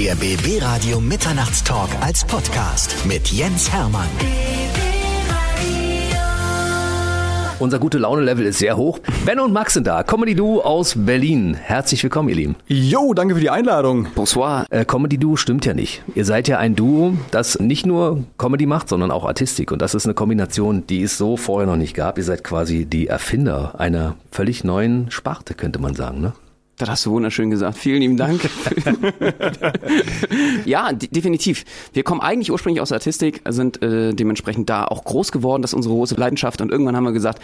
Der BB Radio Mitternachtstalk als Podcast mit Jens Hermann. Unser gute Laune-Level ist sehr hoch. Ben und Max sind da. Comedy Duo aus Berlin. Herzlich willkommen, ihr Lieben. Jo, danke für die Einladung. Bonsoir. Äh, Comedy Duo stimmt ja nicht. Ihr seid ja ein Duo, das nicht nur Comedy macht, sondern auch Artistik. Und das ist eine Kombination, die es so vorher noch nicht gab. Ihr seid quasi die Erfinder einer völlig neuen Sparte, könnte man sagen, ne? Das hast du wunderschön gesagt. Vielen lieben Dank. ja, definitiv. Wir kommen eigentlich ursprünglich aus der Artistik, sind äh, dementsprechend da auch groß geworden. Das ist unsere große Leidenschaft. Und irgendwann haben wir gesagt,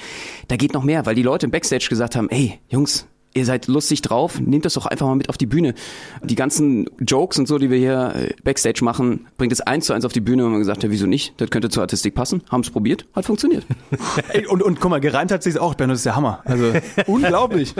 da geht noch mehr, weil die Leute im Backstage gesagt haben, ey, Jungs, ihr seid lustig drauf, nehmt das doch einfach mal mit auf die Bühne. Die ganzen Jokes und so, die wir hier äh, Backstage machen, bringt es eins zu eins auf die Bühne und wir gesagt, ja, wieso nicht? Das könnte zur Artistik passen. Haben es probiert, hat funktioniert. Ey, und, und guck mal, gereimt hat sich's auch, Benno, das ist der Hammer. Also unglaublich.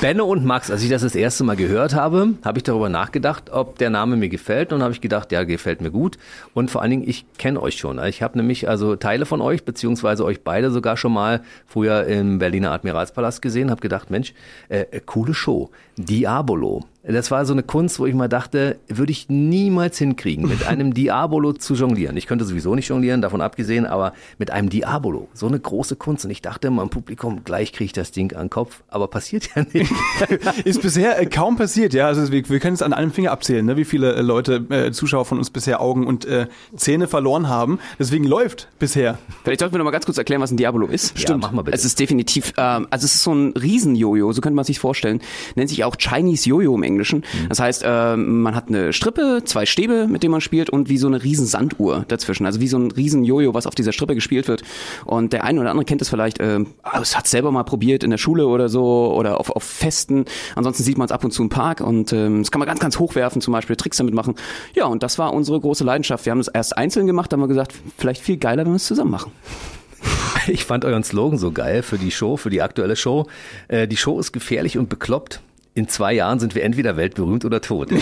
Benno und Max, als ich das das erste Mal gehört habe, habe ich darüber nachgedacht, ob der Name mir gefällt und habe ich gedacht, ja, gefällt mir gut und vor allen Dingen, ich kenne euch schon. Ich habe nämlich also Teile von euch, beziehungsweise euch beide sogar schon mal früher im Berliner Admiralspalast gesehen, habe gedacht, Mensch, äh, coole Show. Diabolo. Das war so eine Kunst, wo ich mal dachte, würde ich niemals hinkriegen, mit einem Diabolo zu jonglieren. Ich könnte sowieso nicht jonglieren, davon abgesehen, aber mit einem Diabolo, so eine große Kunst. Und ich dachte immer im Publikum, gleich kriege ich das Ding an den Kopf, aber passiert ja nicht. Ist bisher äh, kaum passiert, ja. Also wir, wir können es an einem Finger abzählen, ne? wie viele äh, Leute, äh, Zuschauer von uns bisher Augen und äh, Zähne verloren haben. Deswegen läuft bisher. Vielleicht sollten wir noch mal ganz kurz erklären, was ein Diabolo ist. Stimmt. Ja, mach mal bitte. Es ist definitiv, ähm, also es ist so ein Riesen-Jojo, so könnte man sich vorstellen. Nennt sich auch Chinese Jojo im Englischen. Mhm. Das heißt, äh, man hat eine Strippe, zwei Stäbe, mit denen man spielt und wie so eine riesen Sanduhr dazwischen. Also wie so ein riesen Jojo, was auf dieser Strippe gespielt wird. Und der eine oder andere kennt es vielleicht, äh, es hat selber mal probiert in der Schule oder so oder auf, auf Festen. Ansonsten sieht man es ab und zu im Park und ähm, das kann man ganz, ganz hochwerfen, zum Beispiel Tricks damit machen. Ja, und das war unsere große Leidenschaft. Wir haben das erst einzeln gemacht, haben wir gesagt, vielleicht viel geiler, wenn wir es zusammen machen. Ich fand euren Slogan so geil für die Show, für die aktuelle Show. Äh, die Show ist gefährlich und bekloppt in zwei Jahren sind wir entweder weltberühmt oder tot.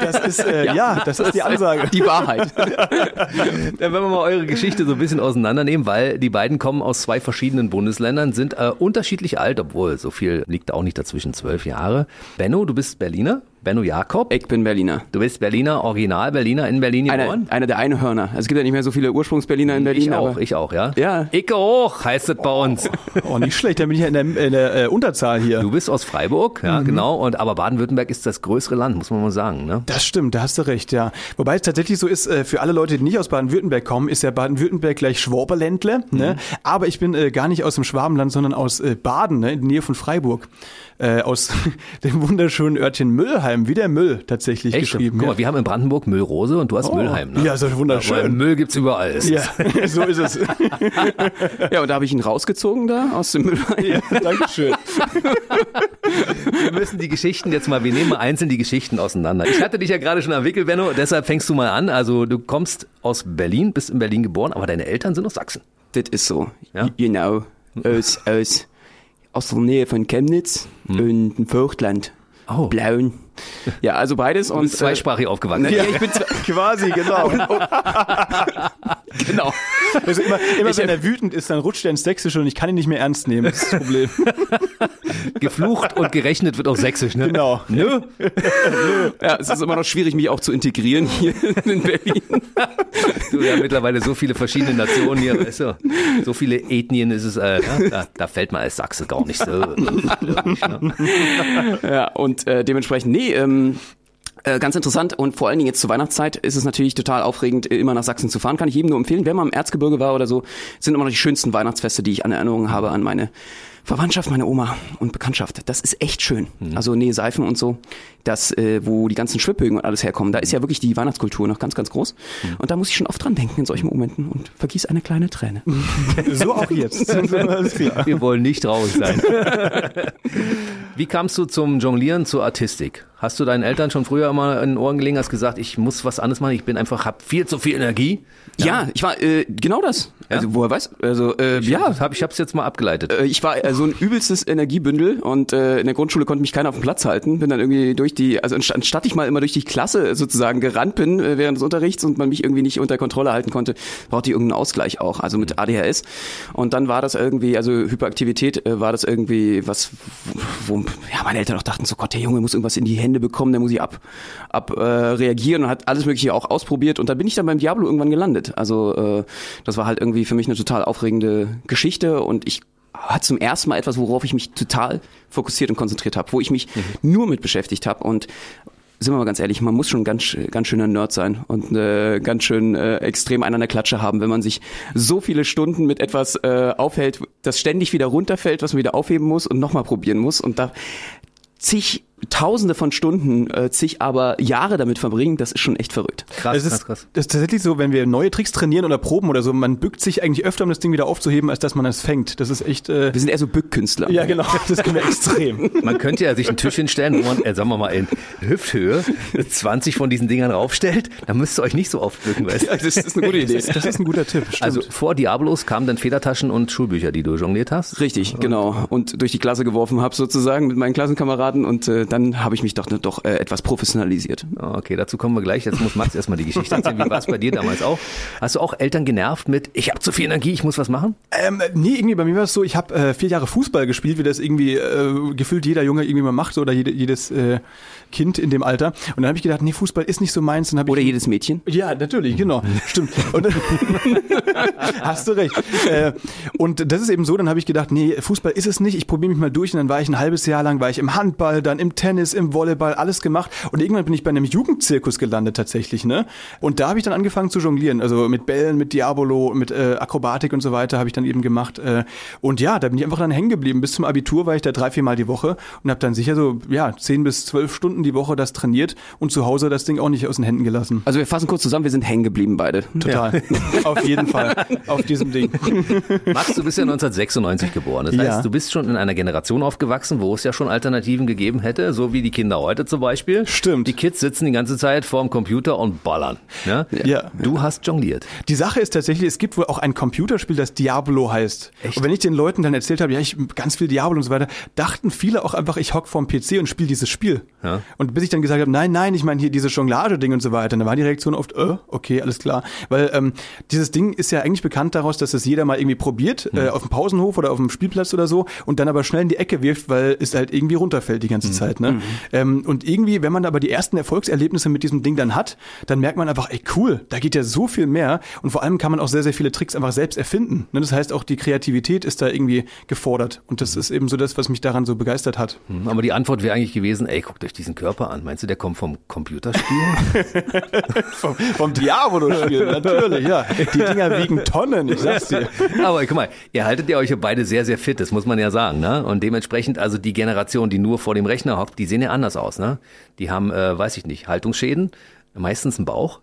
Das ist, äh, ja, ja, das ist die Ansage. Die Wahrheit. Dann werden wir mal eure Geschichte so ein bisschen auseinandernehmen, weil die beiden kommen aus zwei verschiedenen Bundesländern, sind äh, unterschiedlich alt, obwohl so viel liegt auch nicht dazwischen, zwölf Jahre. Benno, du bist Berliner? Benno Jakob. Ich bin Berliner. Du bist Berliner, Original Berliner in Berlin geboren? Einer, einer der Einhörner. Also es gibt ja nicht mehr so viele Ursprungsberliner in Berlin. Ich auch, ich auch, ja. Ja. Icke hoch heißt es bei uns. Oh, nicht schlecht, dann bin ich ja in der, in der äh, Unterzahl hier. Du bist aus Freiburg, ja, mhm. genau. Und, aber Baden-Württemberg ist das größere Land, muss man mal sagen. Ne? Das stimmt, da hast du recht, ja. Wobei es tatsächlich so ist, äh, für alle Leute, die nicht aus Baden-Württemberg kommen, ist ja Baden-Württemberg gleich Schwaberländle. Ne? Mhm. Ne? Aber ich bin äh, gar nicht aus dem Schwabenland, sondern aus äh, Baden, ne? in der Nähe von Freiburg äh, aus dem wunderschönen Örtchen Müllheim, wie der Müll tatsächlich Echt? geschrieben. Guck mal, ja. wir haben in Brandenburg Müllrose und du hast oh. Müllheim. Ne? Ja, so wunderschön. Aber Müll gibt's überall. Ja, so ist es. ja, und da habe ich ihn rausgezogen da aus dem Müllheim. Ja, Dankeschön. wir müssen die Geschichten jetzt mal, wir nehmen mal einzeln die Geschichten auseinander. Ich hatte dich ja gerade schon am Wickel, Benno, deshalb fängst du mal an. Also du kommst aus Berlin, bist in Berlin geboren, aber deine Eltern sind aus Sachsen. Das ist so. Ja? Genau. Aus, aus aus der Nähe von Chemnitz hm. und dem Vogtland. Oh. Blauen. Ja, also beides. und zweisprachig äh, aufgewachsen. Ja, ich bin quasi, genau. genau. Also immer, immer wenn er wütend ist, dann rutscht er ins Sächsische und ich kann ihn nicht mehr ernst nehmen. Das ist das Problem. Geflucht und gerechnet wird auch Sächsisch, ne? Genau. Nö. Ja, es ist immer noch schwierig, mich auch zu integrieren hier in Berlin. Du, ja mittlerweile so viele verschiedene Nationen hier, weißt du, so viele Ethnien ist es, äh, da, da, fällt man als Sachse gar nicht so. Ne? Ja, und äh, dementsprechend, nee, ähm, äh, ganz interessant und vor allen Dingen jetzt zur Weihnachtszeit ist es natürlich total aufregend, immer nach Sachsen zu fahren. Kann ich jedem nur empfehlen. Wer mal im Erzgebirge war oder so, sind immer noch die schönsten Weihnachtsfeste, die ich an Erinnerung habe an meine Verwandtschaft, meine Oma und Bekanntschaft. Das ist echt schön. Mhm. Also nee, Seifen und so, das, äh, wo die ganzen Schwibbögen und alles herkommen, da ist ja wirklich die Weihnachtskultur noch ganz, ganz groß. Mhm. Und da muss ich schon oft dran denken in solchen Momenten und vergieß eine kleine Träne. so auch jetzt. Wir wollen nicht traurig sein. Wie kamst du zum Jonglieren, zur Artistik? Hast du deinen Eltern schon früher immer in den Ohren gelegen, hast gesagt, ich muss was anderes machen, ich bin einfach, hab viel zu viel Energie? Ja, ja ich war äh, genau das. Ja? Also woher weiß? Also äh, ich ja, hab, ich hab's jetzt mal abgeleitet. Äh, ich war äh, so ein übelstes Energiebündel und äh, in der Grundschule konnte mich keiner auf dem Platz halten. Bin dann irgendwie durch die, also anstatt ich mal immer durch die Klasse sozusagen gerannt bin äh, während des Unterrichts und man mich irgendwie nicht unter Kontrolle halten konnte, brauchte ich irgendeinen Ausgleich auch, also mit ADHS. Und dann war das irgendwie, also Hyperaktivität äh, war das irgendwie was, wo ja meine Eltern auch dachten, so Gott, der Junge muss irgendwas in die Hände Hände bekommen, der muss ich ab, ab äh, reagieren und hat alles Mögliche auch ausprobiert. Und da bin ich dann beim Diablo irgendwann gelandet. Also äh, das war halt irgendwie für mich eine total aufregende Geschichte und ich hat zum ersten Mal etwas, worauf ich mich total fokussiert und konzentriert habe, wo ich mich mhm. nur mit beschäftigt habe und sind wir mal ganz ehrlich, man muss schon ganz, ganz schöner Nerd sein und äh, ganz schön äh, extrem einen an der Klatsche haben, wenn man sich so viele Stunden mit etwas äh, aufhält, das ständig wieder runterfällt, was man wieder aufheben muss und nochmal probieren muss. Und da zig Tausende von Stunden, äh, zig aber Jahre damit verbringen, das ist schon echt verrückt. Krass, es ist, krass, krass. Das ist tatsächlich so, wenn wir neue Tricks trainieren oder proben oder so, man bückt sich eigentlich öfter, um das Ding wieder aufzuheben, als dass man es fängt. Das ist echt. Äh wir sind eher so Bückkünstler. Ja, genau. Das können wir extrem. Man könnte ja sich einen Tisch hinstellen, wo man, äh, sagen wir mal, in Hüfthöhe 20 von diesen Dingern raufstellt. Dann müsst ihr euch nicht so oft bücken, weißt du? Ja, das ist eine gute Idee. Das, das ist ein guter Tipp. Stimmt. Also vor Diablos kamen dann Federtaschen und Schulbücher, die du jongliert hast. Richtig, genau. Und durch die Klasse geworfen habe sozusagen mit meinen Klassenkameraden und äh, dann habe ich mich doch doch äh, etwas professionalisiert. Okay, dazu kommen wir gleich. Jetzt muss Max erstmal die Geschichte erzählen. Wie war es bei dir damals auch? Hast du auch Eltern genervt mit, ich habe zu viel Energie, ich muss was machen? Ähm, nee, irgendwie bei mir war es so, ich habe äh, vier Jahre Fußball gespielt, wie das irgendwie äh, gefühlt jeder Junge irgendwie mal macht oder jede, jedes äh, Kind in dem Alter. Und dann habe ich gedacht, nee, Fußball ist nicht so meins. Dann oder ich, jedes Mädchen? Ja, natürlich, genau. Stimmt. Und, hast du recht. Äh, und das ist eben so, dann habe ich gedacht, nee, Fußball ist es nicht. Ich probiere mich mal durch. Und dann war ich ein halbes Jahr lang, war ich im Handball, dann im Tennis, im Volleyball, alles gemacht. Und irgendwann bin ich bei einem Jugendzirkus gelandet tatsächlich. ne? Und da habe ich dann angefangen zu jonglieren. Also mit Bällen, mit Diabolo, mit äh, Akrobatik und so weiter habe ich dann eben gemacht. Äh, und ja, da bin ich einfach dann hängen geblieben. Bis zum Abitur war ich da drei, vier Mal die Woche und habe dann sicher so, ja, zehn bis zwölf Stunden die Woche das trainiert und zu Hause das Ding auch nicht aus den Händen gelassen. Also wir fassen kurz zusammen, wir sind hängen geblieben beide. Total. Ja. Auf jeden Fall. Auf diesem Ding. Max, du bist ja 1996 geboren. Das heißt, ja. du bist schon in einer Generation aufgewachsen, wo es ja schon Alternativen gegeben hätte, so wie die Kinder heute zum Beispiel. Stimmt. Die Kids sitzen die ganze Zeit vorm Computer und ballern. Ne? Ja. Du hast jongliert. Die Sache ist tatsächlich, es gibt wohl auch ein Computerspiel, das Diablo heißt. Echt? Und wenn ich den Leuten dann erzählt habe, ja, ich ganz viel Diablo und so weiter, dachten viele auch einfach, ich hock vorm PC und spiele dieses Spiel. Ja. Und bis ich dann gesagt habe, nein, nein, ich meine hier diese Jonglage-Ding und so weiter, dann war die Reaktion oft, äh, okay, alles klar. Weil ähm, dieses Ding ist ja eigentlich bekannt daraus, dass es jeder mal irgendwie probiert, mhm. äh, auf dem Pausenhof oder auf dem Spielplatz oder so, und dann aber schnell in die Ecke wirft, weil es halt irgendwie runterfällt die ganze mhm. Zeit. Ne? Mhm. Ähm, und irgendwie, wenn man aber die ersten Erfolgserlebnisse mit diesem Ding dann hat, dann merkt man einfach, ey cool, da geht ja so viel mehr und vor allem kann man auch sehr, sehr viele Tricks einfach selbst erfinden. Ne? Das heißt, auch die Kreativität ist da irgendwie gefordert und das mhm. ist eben so das, was mich daran so begeistert hat. Mhm. Aber die Antwort wäre eigentlich gewesen, ey, guckt euch diesen Körper an. Meinst du, der kommt vom Computerspiel? vom, vom Diabolo-Spiel, natürlich, ja. Die Dinger wiegen Tonnen, ich sag's dir. Aber guck mal, ihr haltet ja euch beide sehr, sehr fit, das muss man ja sagen, ne? Und dementsprechend, also die Generation, die nur vor dem Rechner hockt, die sehen ja anders aus, ne? Die haben, äh, weiß ich nicht, Haltungsschäden, meistens ein Bauch.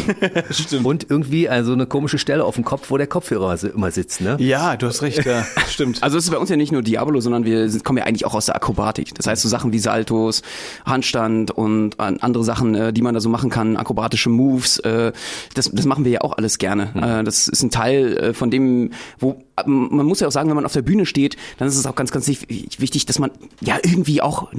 stimmt. Und irgendwie also eine komische Stelle auf dem Kopf, wo der Kopfhörer immer sitzt, ne? Ja, du hast recht, ja, stimmt. Also es ist bei uns ja nicht nur Diabolo, sondern wir sind, kommen ja eigentlich auch aus der Akrobatik. Das heißt so Sachen wie Saltos, Handstand und andere Sachen, äh, die man da so machen kann, akrobatische Moves, äh, das, das machen wir ja auch alles gerne. Mhm. Das ist ein Teil von dem, wo man muss ja auch sagen, wenn man auf der Bühne steht, dann ist es auch ganz, ganz wichtig, dass man ja irgendwie auch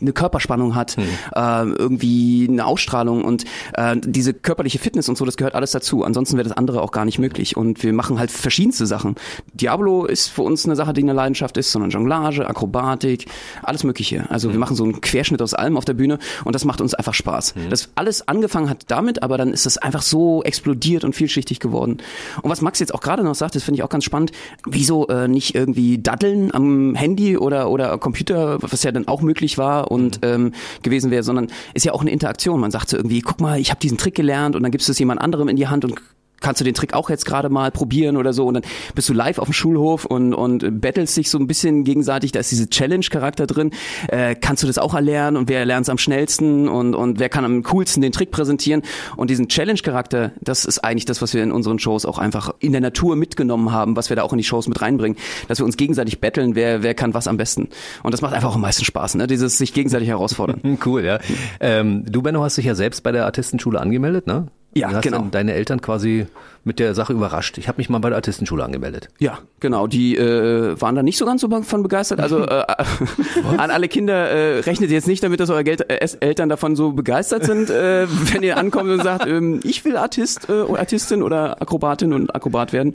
eine Körperspannung hat, hm. äh, irgendwie eine Ausstrahlung und äh, diese körperliche Fitness und so, das gehört alles dazu. Ansonsten wäre das andere auch gar nicht möglich. Und wir machen halt verschiedenste Sachen. Diablo ist für uns eine Sache, die eine Leidenschaft ist, sondern Jonglage, Akrobatik, alles Mögliche. Also hm. wir machen so einen Querschnitt aus allem auf der Bühne und das macht uns einfach Spaß. Hm. Das alles angefangen hat damit, aber dann ist das einfach so explodiert und vielschichtig geworden. Und was Max jetzt auch gerade noch sagt, das finde ich auch ganz spannend wieso äh, nicht irgendwie daddeln am Handy oder, oder Computer, was ja dann auch möglich war und mhm. ähm, gewesen wäre, sondern ist ja auch eine Interaktion. Man sagt so irgendwie, guck mal, ich habe diesen Trick gelernt und dann gibst du es jemand anderem in die Hand und kannst du den Trick auch jetzt gerade mal probieren oder so und dann bist du live auf dem Schulhof und und battlest dich so ein bisschen gegenseitig, da ist diese Challenge Charakter drin. Äh, kannst du das auch erlernen und wer lernt es am schnellsten und und wer kann am coolsten den Trick präsentieren und diesen Challenge Charakter, das ist eigentlich das, was wir in unseren Shows auch einfach in der Natur mitgenommen haben, was wir da auch in die Shows mit reinbringen, dass wir uns gegenseitig battlen, wer wer kann was am besten. Und das macht einfach auch am meisten Spaß, ne? Dieses sich gegenseitig herausfordern. cool, ja. Ähm, du Benno hast dich ja selbst bei der Artistenschule angemeldet, ne? Ja, du hast genau. deine Eltern quasi mit der Sache überrascht. Ich habe mich mal bei der Artistenschule angemeldet. Ja, genau. Die äh, waren da nicht so ganz so von begeistert. Also äh, an alle Kinder äh, rechnet jetzt nicht damit, dass eure Geld, äh, Eltern davon so begeistert sind, äh, wenn ihr ankommt und sagt, ähm, ich will Artist, äh, Artistin oder Akrobatin und Akrobat werden.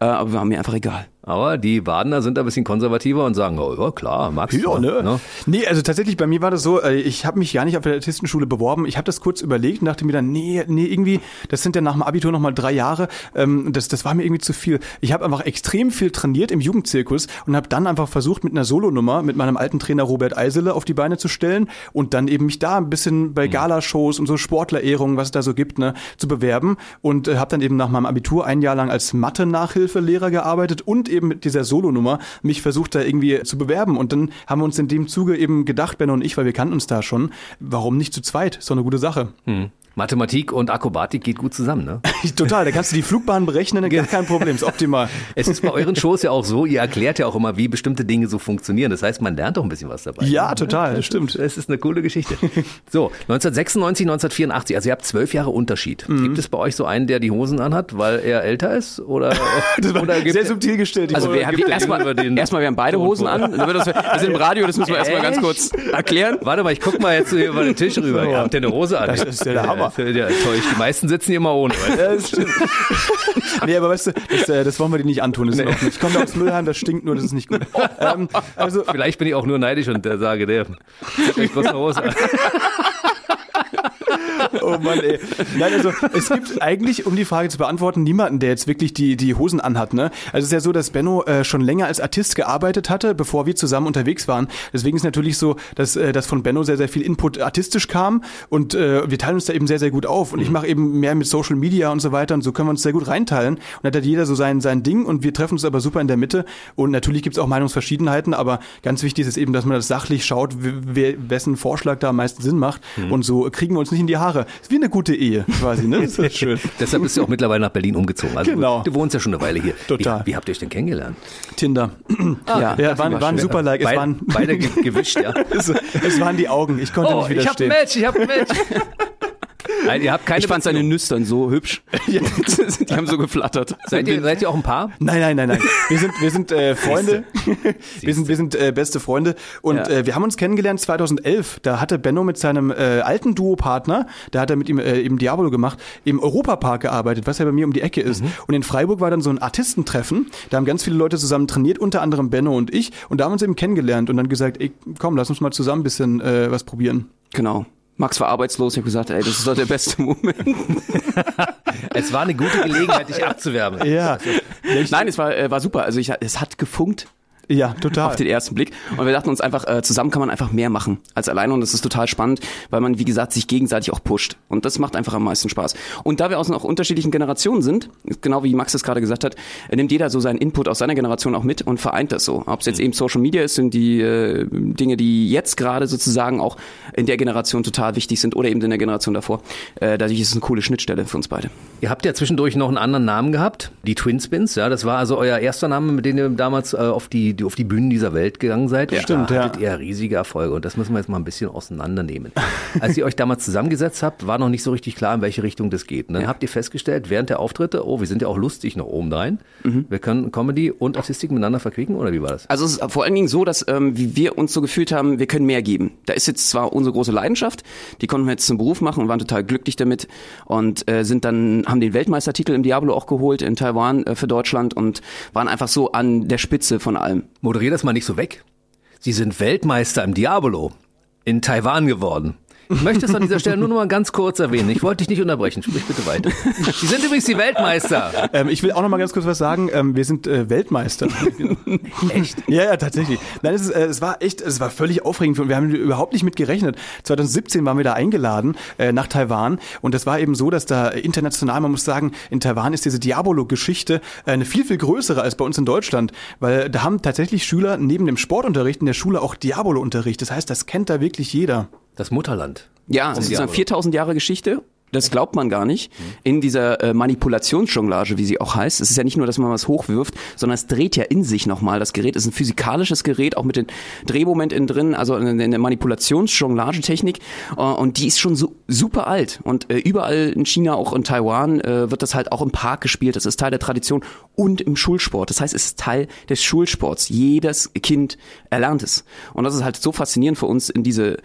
Äh, aber war mir einfach egal. Aber die Badener sind da ein bisschen konservativer und sagen, oh, ja klar, magst du. Ja, ne? Nee, also tatsächlich, bei mir war das so, äh, ich habe mich ja nicht auf der Artistenschule beworben. Ich habe das kurz überlegt und dachte mir dann, nee, nee, irgendwie, das sind ja nach dem Abitur nochmal drei Jahre. Ähm, das, das war mir irgendwie zu viel. Ich habe einfach extrem viel trainiert im Jugendzirkus und habe dann einfach versucht, mit einer Solonummer mit meinem alten Trainer Robert Eisele auf die Beine zu stellen und dann eben mich da ein bisschen bei Galashows und so Sportlerehrungen, was es da so gibt, ne, zu bewerben und äh, habe dann eben nach meinem Abitur ein Jahr lang als Mathe-Nachhilfelehrer gearbeitet und eben mit dieser Solonummer mich versucht da irgendwie zu bewerben und dann haben wir uns in dem Zuge eben gedacht, Ben und ich, weil wir kannten uns da schon, warum nicht zu zweit? Ist doch eine gute Sache. Hm. Mathematik und Akrobatik geht gut zusammen, ne? Total, da kannst du die Flugbahn berechnen, gar kein Problem, ist optimal. Es ist bei euren Shows ja auch so, ihr erklärt ja auch immer, wie bestimmte Dinge so funktionieren. Das heißt, man lernt doch ein bisschen was dabei. Ja, total, das stimmt. Es ist eine coole Geschichte. So, 1996, 1984, also ihr habt zwölf Jahre Unterschied. Mhm. Gibt es bei euch so einen, der die Hosen anhat, weil er älter ist? Oder, Das war oder gibt sehr subtil gestellt. Also wir haben erstmal, über den erstmal, wir haben beide Hosen an. Das- Wir sind im Radio, das müssen wir erstmal ganz kurz erklären. Warte mal, ich guck mal jetzt hier über den Tisch rüber. Ihr habt ja eine Hose an. Das ist ja der Hammer. Ja, ja, toll. Die meisten sitzen hier mal ohne. Ja, das stimmt. nee, aber weißt du, das, äh, das wollen wir dir nicht antun. Das ist auch nicht. Ich komme da aus Müllheim, das stinkt nur, das ist nicht gut. Ähm, also, Vielleicht bin ich auch nur neidisch und der sage, der echt große Hose an. Oh Mann, ey. Nein, also es gibt eigentlich, um die Frage zu beantworten, niemanden, der jetzt wirklich die, die Hosen anhat. Ne? Also es ist ja so, dass Benno äh, schon länger als Artist gearbeitet hatte, bevor wir zusammen unterwegs waren. Deswegen ist natürlich so, dass, äh, dass von Benno sehr, sehr viel Input artistisch kam und äh, wir teilen uns da eben sehr, sehr gut auf. Und ich mache eben mehr mit Social Media und so weiter und so können wir uns sehr gut reinteilen. Und dann hat jeder so sein, sein Ding und wir treffen uns aber super in der Mitte. Und natürlich gibt es auch Meinungsverschiedenheiten, aber ganz wichtig ist eben, dass man das sachlich schaut, wer, wessen Vorschlag da am meisten Sinn macht. Und so kriegen wir uns nicht in die Haare. Ist wie eine gute Ehe, quasi, ne? Das ist schön. Deshalb bist du auch mittlerweile nach Berlin umgezogen. Also Genau. Du wohnst ja schon eine Weile hier. Total. Wie, wie habt ihr euch denn kennengelernt? Tinder. Ja, Ja, waren, waren super Like. Es Beid- waren, beide ge- gewischt, ja. es, es waren die Augen. Ich konnte Oh, nicht ich hab ein widerstehen. Match, ich hab ein Match. Nein, ihr habt keine Ich fand seine. Nüstern so hübsch. Die haben so geflattert. Seid ihr, seid ihr auch ein Paar? Nein, nein, nein, nein. Wir sind, wir sind äh, Freunde. wir sind, wir sind äh, beste Freunde. Und Ja. äh, wir haben uns kennengelernt 2011. Da hatte Benno mit seinem äh, alten Duo-Partner, da hat er mit ihm äh, eben Diabolo gemacht, im Europapark gearbeitet, was ja bei mir um die Ecke ist. Und in Freiburg war dann so ein Artistentreffen. Da haben ganz viele Leute zusammen trainiert, unter anderem Benno und ich. Und da haben wir uns eben kennengelernt und dann gesagt, ey, komm, lass uns mal zusammen ein bisschen äh, was probieren. Genau. Max war arbeitslos. Ich habe gesagt, ey, das ist doch der beste Moment. Es war eine gute Gelegenheit, dich abzuwerben. Ja, Nein, es war, äh, war super. Also ich, es hat gefunkt ja, total. auf den ersten Blick. Und wir dachten uns einfach, äh, zusammen kann man einfach mehr machen als alleine. Und das ist total spannend, weil man, wie gesagt, sich gegenseitig auch pusht. Und das macht einfach am meisten Spaß. Und da wir aus noch unterschiedlichen Generationen sind, genau wie Max es gerade gesagt hat, nimmt jeder so seinen Input aus seiner Generation auch mit und vereint das so. Ob es jetzt eben Social Media ist, sind die äh, Dinge, die jetzt gerade sozusagen auch in der Generation total wichtig sind oder eben in der Generation davor. Äh, dadurch ist es eine coole Schnittstelle für uns beide. Ihr habt ja zwischendurch noch einen anderen Namen gehabt, die Twin Spins. Ja, das war also euer erster Name, mit dem ihr damals äh, auf die, die auf die Bühnen dieser Welt gegangen seid. Und Stimmt, da ja. hattet ihr riesige Erfolge und das müssen wir jetzt mal ein bisschen auseinandernehmen. Als ihr euch damals zusammengesetzt habt, war noch nicht so richtig klar, in welche Richtung das geht. Und dann habt ihr festgestellt, während der Auftritte, oh, wir sind ja auch lustig noch oben rein. Wir können Comedy und Artistik miteinander verquicken oder wie war das? Also es ist vor allen Dingen so, dass ähm, wie wir uns so gefühlt haben, wir können mehr geben. Da ist jetzt zwar unsere große Leidenschaft, die konnten wir jetzt zum Beruf machen und waren total glücklich damit und äh, sind dann haben den Weltmeistertitel im Diablo auch geholt in Taiwan äh, für Deutschland und waren einfach so an der Spitze von allem. Moderier das mal nicht so weg. Sie sind Weltmeister im Diabolo in Taiwan geworden. Ich möchte es an dieser Stelle nur noch mal ganz kurz erwähnen. Ich wollte dich nicht unterbrechen. Sprich bitte weiter. Sie sind übrigens die Weltmeister. Ähm, ich will auch noch mal ganz kurz was sagen. Ähm, wir sind äh, Weltmeister. Echt? Ja, ja, tatsächlich. Nein, es, ist, äh, es war echt, es war völlig aufregend. Wir haben überhaupt nicht mit gerechnet. 2017 waren wir da eingeladen äh, nach Taiwan und das war eben so, dass da international, man muss sagen, in Taiwan ist diese Diabolo-Geschichte äh, eine viel, viel größere als bei uns in Deutschland, weil da haben tatsächlich Schüler neben dem Sportunterricht in der Schule auch Diabolo-Unterricht. Das heißt, das kennt da wirklich jeder. Das Mutterland. Ja, es ist eine Diablo. 4000 Jahre Geschichte. Das glaubt man gar nicht. In dieser äh, Manipulationsjonglage, wie sie auch heißt. Es ist ja nicht nur, dass man was hochwirft, sondern es dreht ja in sich nochmal. Das Gerät ist ein physikalisches Gerät, auch mit dem Drehmoment innen drin, also eine, eine Manipulationsjonglagetechnik. Äh, und die ist schon so, super alt. Und äh, überall in China, auch in Taiwan, äh, wird das halt auch im Park gespielt. Das ist Teil der Tradition und im Schulsport. Das heißt, es ist Teil des Schulsports. Jedes Kind erlernt es. Und das ist halt so faszinierend für uns, in diese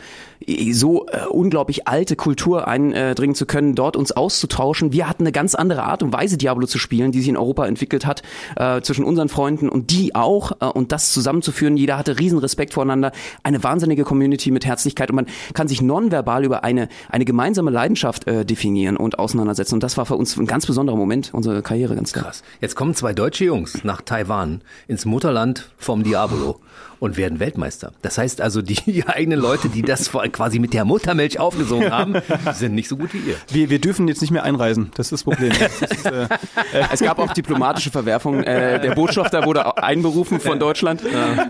äh, so äh, unglaublich alte Kultur eindringen zu können können, dort uns auszutauschen. Wir hatten eine ganz andere Art und Weise, Diablo zu spielen, die sich in Europa entwickelt hat, äh, zwischen unseren Freunden und die auch. Äh, und das zusammenzuführen, jeder hatte riesen Respekt voreinander, eine wahnsinnige Community mit Herzlichkeit und man kann sich nonverbal über eine, eine gemeinsame Leidenschaft äh, definieren und auseinandersetzen. Und das war für uns ein ganz besonderer Moment unserer Karriere, ganz klar. Krass. Jetzt kommen zwei deutsche Jungs nach Taiwan ins Mutterland vom Diabolo und werden Weltmeister. Das heißt also, die eigenen Leute, die das vor- quasi mit der Muttermilch aufgesogen haben, sind nicht so gut wie ihr. Wir, wir dürfen jetzt nicht mehr einreisen. Das ist das Problem. Das ist, äh, Es gab auch diplomatische Verwerfungen. Äh, der Botschafter wurde einberufen von Deutschland.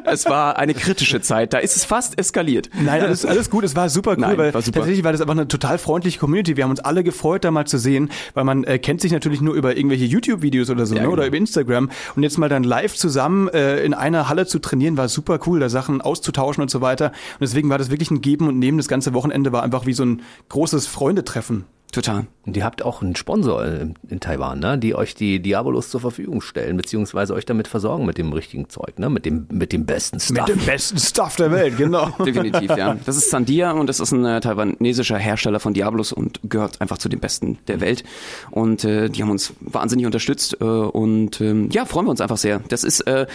Es war eine kritische Zeit. Da ist es fast eskaliert. Nein, alles, alles gut, es war super cool, Nein, weil war super. tatsächlich war das einfach eine total freundliche Community. Wir haben uns alle gefreut, da mal zu sehen, weil man äh, kennt sich natürlich nur über irgendwelche YouTube-Videos oder so, Ja, ne? oder genau. über Instagram. Und jetzt mal dann live zusammen äh, in einer Halle zu trainieren, war super cool, da Sachen auszutauschen und so weiter. Und deswegen war das wirklich ein Geben und Nehmen. Das ganze Wochenende war einfach wie so ein großes Freundetreffen. Total. Und ihr habt auch einen Sponsor in, in Taiwan, ne? die euch die Diabolos zur Verfügung stellen, beziehungsweise euch damit versorgen mit dem richtigen Zeug, ne? mit, dem, mit dem besten Stuff. Mit dem besten Stuff der Welt, genau. Definitiv, ja. Das ist Sandia und das ist ein äh, taiwanesischer Hersteller von Diablos und gehört einfach zu den besten der Welt. Und äh, die haben uns wahnsinnig unterstützt äh, und ähm, ja, freuen wir uns einfach sehr. Das ist äh,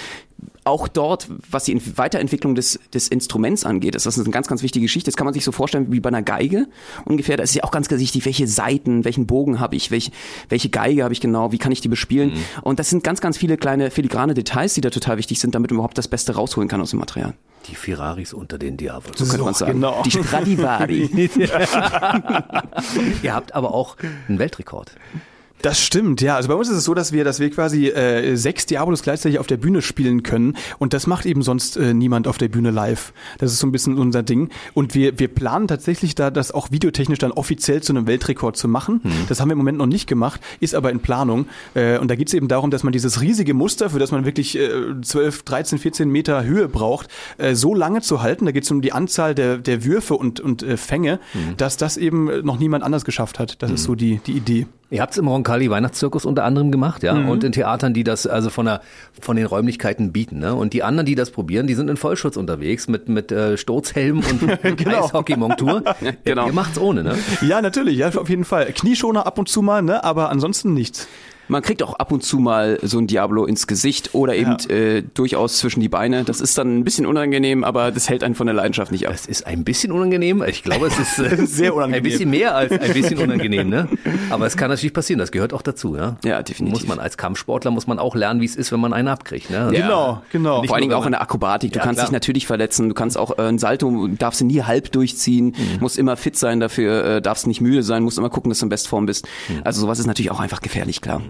auch dort, was die Ent- Weiterentwicklung des, des Instruments angeht, ist das eine ganz, ganz wichtige Geschichte. Das kann man sich so vorstellen wie bei einer Geige ungefähr. Da ist ja auch ganz, ganz wichtig, welche Seiten, welchen Bogen habe ich, welche, welche Geige habe ich genau, wie kann ich die bespielen. Und das sind ganz, ganz viele kleine filigrane Details, die da total wichtig sind, damit man überhaupt das Beste rausholen kann aus dem Material. Die Ferraris unter den Diabolos. könnte man sagen. genau. Die Stradivari. ihr habt aber auch einen Weltrekord. Das stimmt, ja. Also bei uns ist es so, dass wir, dass wir quasi äh, sechs Diabolos gleichzeitig auf der Bühne spielen können und das macht eben sonst äh, niemand auf der Bühne live. Das ist so ein bisschen unser Ding. Und wir, wir planen tatsächlich da, das auch videotechnisch dann offiziell zu einem Weltrekord zu machen. Das haben wir im Moment noch nicht gemacht, ist aber in Planung. Äh, und da geht es eben darum, dass man dieses riesige Muster, für das man wirklich äh, 12, 13, 14 Meter Höhe braucht, äh, so lange zu halten. Da geht es um die Anzahl der, der Würfe und, und äh, Fänge, dass das eben noch niemand anders geschafft hat. Das ist so die, die Idee. Ihr habt es im Roncalli Weihnachtszirkus unter anderem gemacht, ja, und in Theatern, die das also von der von den Räumlichkeiten bieten, ne? Und die anderen, die das probieren, die sind in Vollschutz unterwegs mit mit äh, Sturzhelm und Genau. Eishockey-Montur. genau. Ihr macht's ohne, ne? Ja, natürlich, ja, auf jeden Fall. Knieschoner ab und zu mal, ne, aber ansonsten nichts. Man kriegt auch ab und zu mal so ein Diablo ins Gesicht oder eben äh, durchaus zwischen die Beine. Das ist dann ein bisschen unangenehm, aber das hält einen von der Leidenschaft nicht ab. Es ist ein bisschen unangenehm. Ich glaube, es ist äh, Sehr unangenehm. ein bisschen mehr als ein bisschen unangenehm, ne? Aber es kann natürlich passieren. Das gehört auch dazu, ja. Ja, definitiv. Muss man als Kampfsportler muss man auch lernen, wie es ist, wenn man einen abkriegt, ne? Ja. Genau, genau. Nicht Vor allen Dingen auch in der Akrobatik. Du Ja, kannst klar. dich natürlich verletzen. Du kannst auch äh, ein Salto, darfst du nie halb durchziehen, Mhm. musst immer fit sein dafür, äh, darfst nicht müde sein, musst immer gucken, dass du in Bestform bist. Mhm. Also sowas ist natürlich auch einfach gefährlich, klar.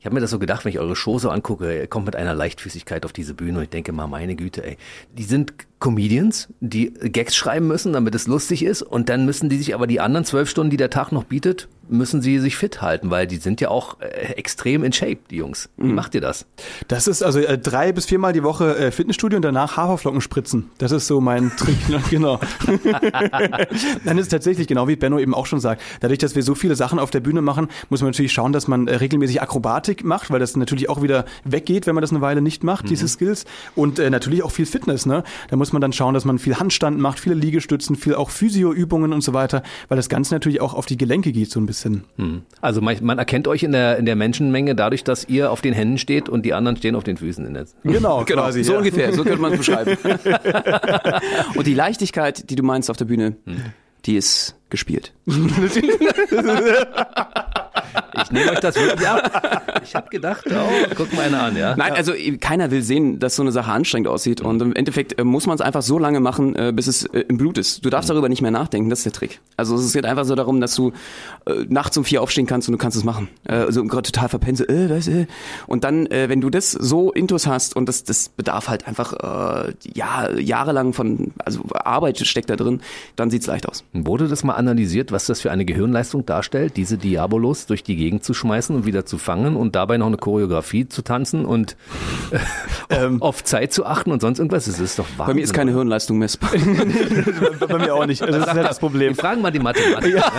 Ich habe mir das so gedacht, wenn ich eure Show so angucke, ihr kommt mit einer Leichtfüßigkeit auf diese Bühne und ich denke mal, meine Güte, ey, die sind Comedians, die Gags schreiben müssen, damit es lustig ist und dann müssen die sich aber die anderen zwölf Stunden, die der Tag noch bietet, müssen sie sich fit halten, weil die sind ja auch äh, extrem in Shape, die Jungs. Wie macht ihr das? Das ist also äh, drei bis viermal die Woche äh, Fitnessstudio und danach Haferflocken spritzen. Das ist so mein Trick, ne? genau. Dann ist es tatsächlich, genau wie Benno eben auch schon sagt, dadurch, dass wir so viele Sachen auf der Bühne machen, muss man natürlich schauen, dass man äh, regelmäßig Akrobatik macht, weil das natürlich auch wieder weggeht, wenn man das eine Weile nicht macht, diese Skills. Und äh, natürlich auch viel Fitness, ne? Da muss man dann schauen, dass man viel Handstand macht, viele Liegestützen, viel auch Physioübungen und so weiter, weil das Ganze natürlich auch auf die Gelenke geht, so ein bisschen. Also man, man erkennt euch in der, in der Menschenmenge dadurch, dass ihr auf den Händen steht und die anderen stehen auf den Füßen. In der Genau, Genau, quasi. so ja. ungefähr, so könnte man es beschreiben. Und die Leichtigkeit, die du meinst auf der Bühne, die ist gespielt. Ich nehme euch das wirklich ab. Ich habe gedacht, oh, guck mal einer an, ja. Nein, also äh, keiner will sehen, dass so eine Sache anstrengend aussieht. Und im Endeffekt äh, muss man es einfach so lange machen, äh, bis es im Blut ist. Du darfst darüber nicht mehr nachdenken, das ist der Trick. Also es geht einfach so darum, dass du nachts um vier aufstehen kannst und du kannst es machen. Also gerade total verpennt, so, äh, was, äh. Und dann, wenn du das so intus hast und das, das bedarf halt einfach äh, ja, jahrelang von, also Arbeit steckt da drin, dann sieht's leicht aus. Wurde das mal analysiert, was das für eine Gehirnleistung darstellt, diese Diabolos durch die Gegend zu schmeißen und wieder zu fangen und dabei noch eine Choreografie zu tanzen und äh, auf Zeit zu achten und sonst irgendwas? Das ist doch Wahnsinn. Bei mir ist keine Hirnleistung messbar. Bei mir auch nicht. Also das ist halt das Problem. Wir fragen mal die Mathematiker.